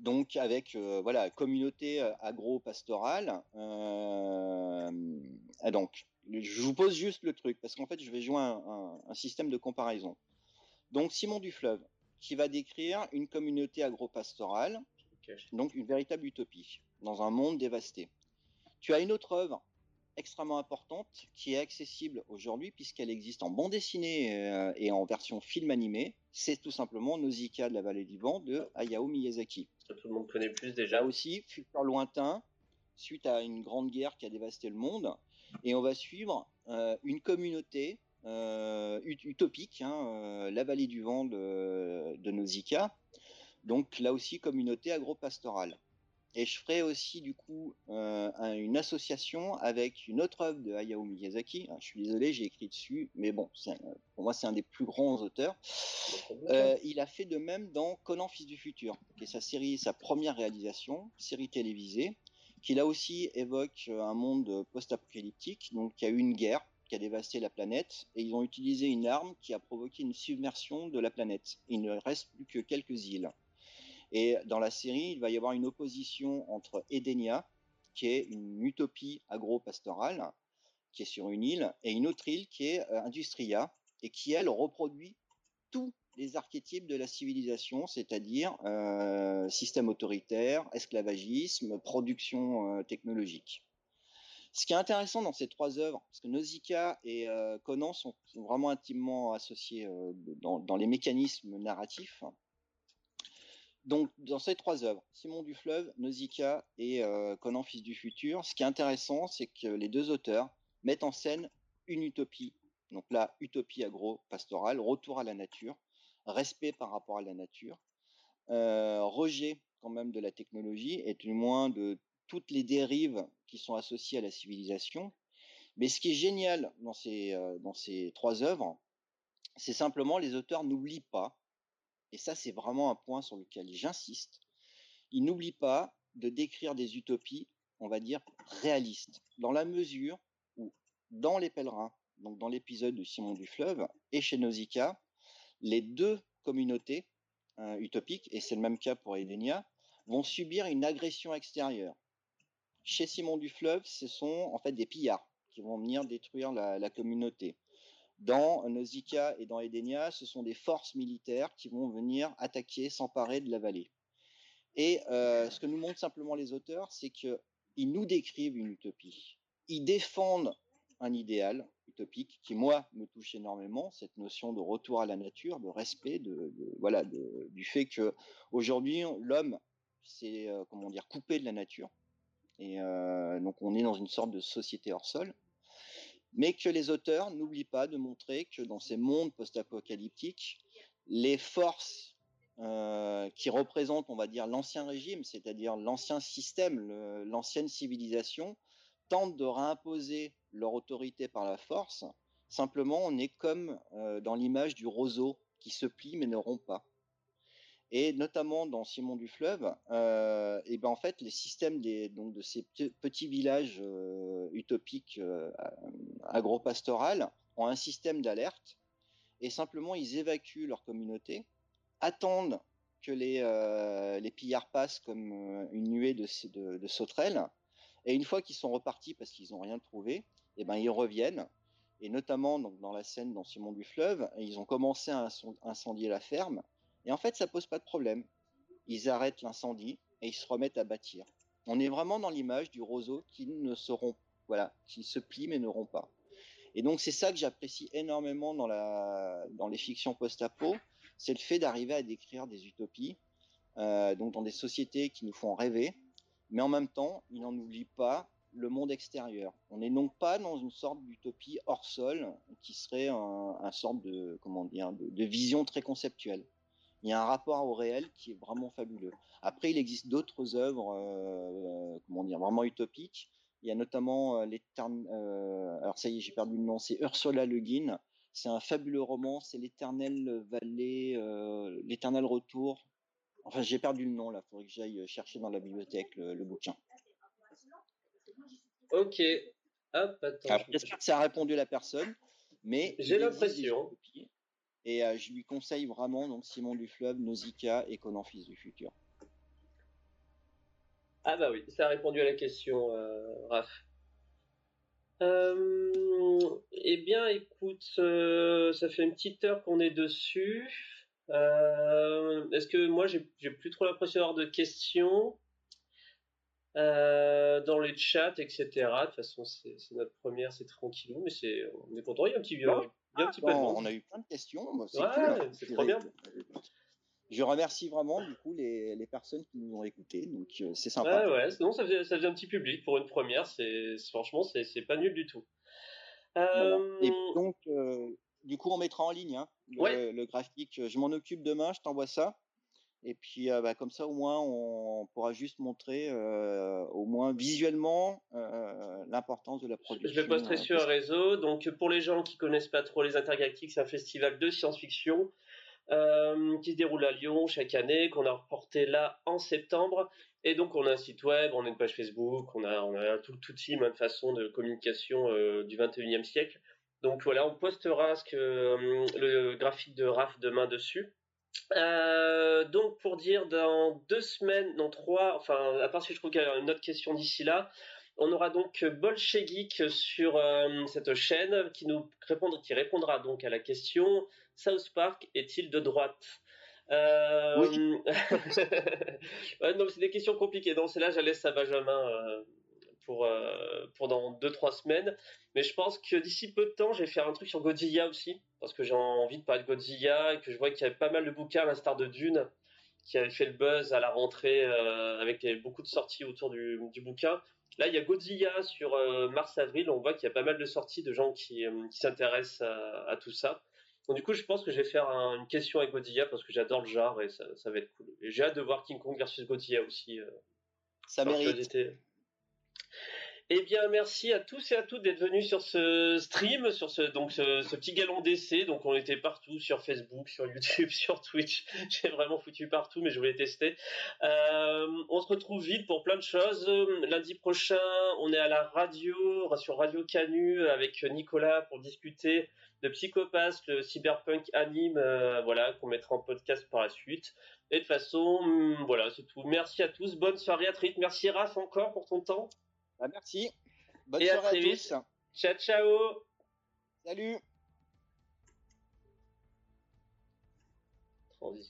donc avec euh, voilà communauté euh, agro-pastorale. Euh, donc, je vous pose juste le truc parce qu'en fait, je vais jouer un, système de comparaison. Donc, Simon Dufleuve qui va décrire une communauté agro-pastorale, donc une véritable utopie dans un monde dévasté. Tu as une autre œuvre extrêmement importante qui est accessible aujourd'hui puisqu'elle existe en bande dessinée et en version film animé. C'est tout simplement Nausicaa de la vallée du vent de Hayao Miyazaki. Tout le monde connaît plus déjà. Aussi, futur lointain, suite à une grande guerre qui a dévasté le monde. Et on va suivre euh, une communauté euh, utopique, hein, la vallée du vent de, de Nausicaa. Donc là aussi, communauté agro-pastorale. Et je ferai aussi du coup euh, une association avec une autre œuvre de Hayao Miyazaki. je suis désolé, j'ai écrit dessus, mais bon, pour moi c'est un des plus grands auteurs. Euh, il a fait de même dans Conan Fils du futur, qui est sa série, sa première réalisation, série télévisée, qui là aussi évoque euh, un monde post-apocalyptique, donc il y a eu une guerre qui a dévasté la planète, et ils ont utilisé une arme qui a provoqué une submersion de la planète. Il ne reste plus que quelques îles. Et dans la série, il va y avoir une opposition entre Edenia, qui est une utopie agro-pastorale, qui est sur une île, et une autre île qui est euh, Industria, et qui, elle, reproduit tous les archétypes de la civilisation, c'est-à-dire euh, système autoritaire, esclavagisme, production euh, technologique. Ce qui est intéressant dans ces trois œuvres, parce que Nausicaa et Conan sont, vraiment intimement associés dans, dans, les mécanismes narratifs, donc, dans ces trois œuvres, Simon du Fleuve, Nausicaa et euh, Conan, fils du futur, ce qui est intéressant, c'est que les deux auteurs mettent en scène une utopie. Donc là, utopie agro-pastorale, retour à la nature, respect par rapport à la nature, euh, rejet quand même de la technologie et du moins de toutes les dérives qui sont associées à la civilisation. Mais ce qui est génial dans ces, euh, dans ces trois œuvres, c'est simplement les auteurs n'oublient pas et ça c'est vraiment un point sur lequel j'insiste, il n'oublie pas de décrire des utopies, on va dire, réalistes, dans la mesure où, dans Les Pèlerins, donc dans l'épisode de Simon du Fleuve, et chez Nausicaa, les deux communautés euh, utopiques, et c'est le même cas pour Edenia, vont subir une agression extérieure. Chez Simon du Fleuve, ce sont en fait des pillards qui vont venir détruire la communauté. Dans Nausicaa et dans Edenia, ce sont des forces militaires qui vont venir attaquer, s'emparer de la vallée. Et euh, ce que nous montrent simplement les auteurs, c'est qu'ils nous décrivent une utopie. Ils défendent un idéal utopique qui, moi, me touche énormément, cette notion de retour à la nature, de respect, de, voilà, du fait que aujourd'hui l'homme s'est, euh, coupé de la nature. Et euh, donc on est dans une sorte de société hors sol mais que les auteurs n'oublient pas de montrer que dans ces mondes post-apocalyptiques, les forces euh, qui représentent, on va dire, l'ancien régime, c'est-à-dire l'ancien système, l'ancienne civilisation, tentent de réimposer leur autorité par la force. Simplement, on est comme euh, dans l'image du roseau qui se plie mais ne rompt pas. Et notamment dans Simon du Fleuve, euh, et ben en fait les systèmes des, donc de ces petits villages euh, utopiques euh, agro-pastorales ont un système d'alerte et simplement ils évacuent leur communauté, attendent que les, euh, les pillards passent comme une nuée de, de, de sauterelles et une fois qu'ils sont repartis parce qu'ils n'ont rien trouvé, et ben ils reviennent et notamment donc dans la scène dans Simon du Fleuve, ils ont commencé à incendier la ferme et en fait, ça pose pas de problème. Ils arrêtent l'incendie et ils se remettent à bâtir. On est vraiment dans l'image du roseau qui ne seront, voilà, qui se plie mais ne rompt pas. Et donc c'est ça que j'apprécie énormément dans la, dans les fictions post-apo, c'est le fait d'arriver à décrire des utopies, euh, donc dans des sociétés qui nous font rêver, mais en même temps, ils n'en oublient pas le monde extérieur. On n'est donc pas dans une sorte d'utopie hors sol qui serait un, un sorte de comment dire de vision très conceptuelle il y a un rapport au réel qui est vraiment fabuleux. Après, il existe d'autres œuvres, euh, comment dire, vraiment utopiques. Il y a notamment euh, les euh, alors ça y est, j'ai perdu le nom, c'est Ursula Le Guin, C'est un fabuleux roman, c'est l'éternel vallée, euh, l'éternel retour. Enfin, j'ai perdu le nom là, faudrait que j'aille chercher dans la bibliothèque le, bouquin. Ok. Hop, attends. J'espère que ça a répondu à la personne, mais j'ai l'impression. Et euh, je lui conseille vraiment donc Simon du Fleuve, Nausicaa et Conan Fils du Futur. Ah bah oui, ça a répondu à la question, euh, Raph. Euh, eh bien, écoute, euh, ça fait une petite heure qu'on est dessus. Est-ce que moi, j'ai plus trop l'impression d'avoir de questions dans les chats, etc. De toute façon, c'est notre première, c'est tranquillou, mais c'est on est content. Il y a un petit, petit peu de On a eu plein de questions. c'est hein. trop bien je remercie vraiment du coup les, les personnes qui nous ont écoutés, donc euh, c'est sympa. Ouais, ouais, sinon ça faisait, ça faisait un petit public pour une première, c'est franchement c'est pas nul du tout. Euh... Et donc euh, du coup on mettra en ligne hein, le, graphique. Je m'en occupe demain, je t'envoie ça. Et puis euh, bah, comme ça au moins on pourra juste montrer au moins visuellement l'importance de la production. Je le posterai sur un réseau. Donc pour les gens qui connaissent pas trop les Intergalactiques, c'est un festival de science-fiction qui se déroule à Lyon chaque année, qu'on a reporté là en septembre. Et donc on a un site web, on a une page Facebook, on a, on a tout, tout team de façon de communication du 21e siècle. Donc voilà, on postera ce que, le graphique de RAF demain dessus. Donc pour dire dans deux semaines, non trois, enfin à part si je trouve qu'il y a une autre question d'ici là, on aura donc Bolchegeek sur cette chaîne qui nous répondra, qui répondra donc à la question South Park est-il de droite? Euh... Oui. non, c'est des questions compliquées. Donc, c'est là, je laisse à Benjamin euh, pour, euh, pour dans 2-3 semaines. Mais je pense que d'ici peu de temps, je vais faire un truc sur Godzilla aussi. Parce que j'ai envie de parler de Godzilla et que je vois qu'il y avait pas mal de bouquins, à l'instar de Dune, qui avait fait le buzz à la rentrée euh, avec beaucoup de sorties autour du, du, bouquin. Là, il y a Godzilla sur mars-avril. On voit qu'il y a pas mal de sorties de gens qui, qui s'intéressent à, à, tout ça. Donc du coup, je pense que je vais faire une question avec Godzilla parce que j'adore le genre et ça, va être cool. Et j'ai hâte de voir King Kong versus Godzilla aussi. Euh, ça mérite. Eh bien, merci à tous et à toutes d'être venus sur ce stream, sur ce donc ce, petit galon d'essai. Donc, on était partout sur Facebook, sur YouTube, sur Twitch. J'ai vraiment foutu partout, mais je voulais tester. Euh, on se retrouve vite pour plein de choses. Lundi prochain, on est à la radio, sur Radio Canu, avec Nicolas pour discuter de Psychopath, le cyberpunk anime, euh, voilà, qu'on mettra en podcast par la suite. Et de toute façon, hmm, voilà, c'est tout. Merci à tous, bonne soirée à Merci Raph encore pour ton temps. Bah, merci. Bonne soirée à, tous. Ciao, ciao. Salut. Transition.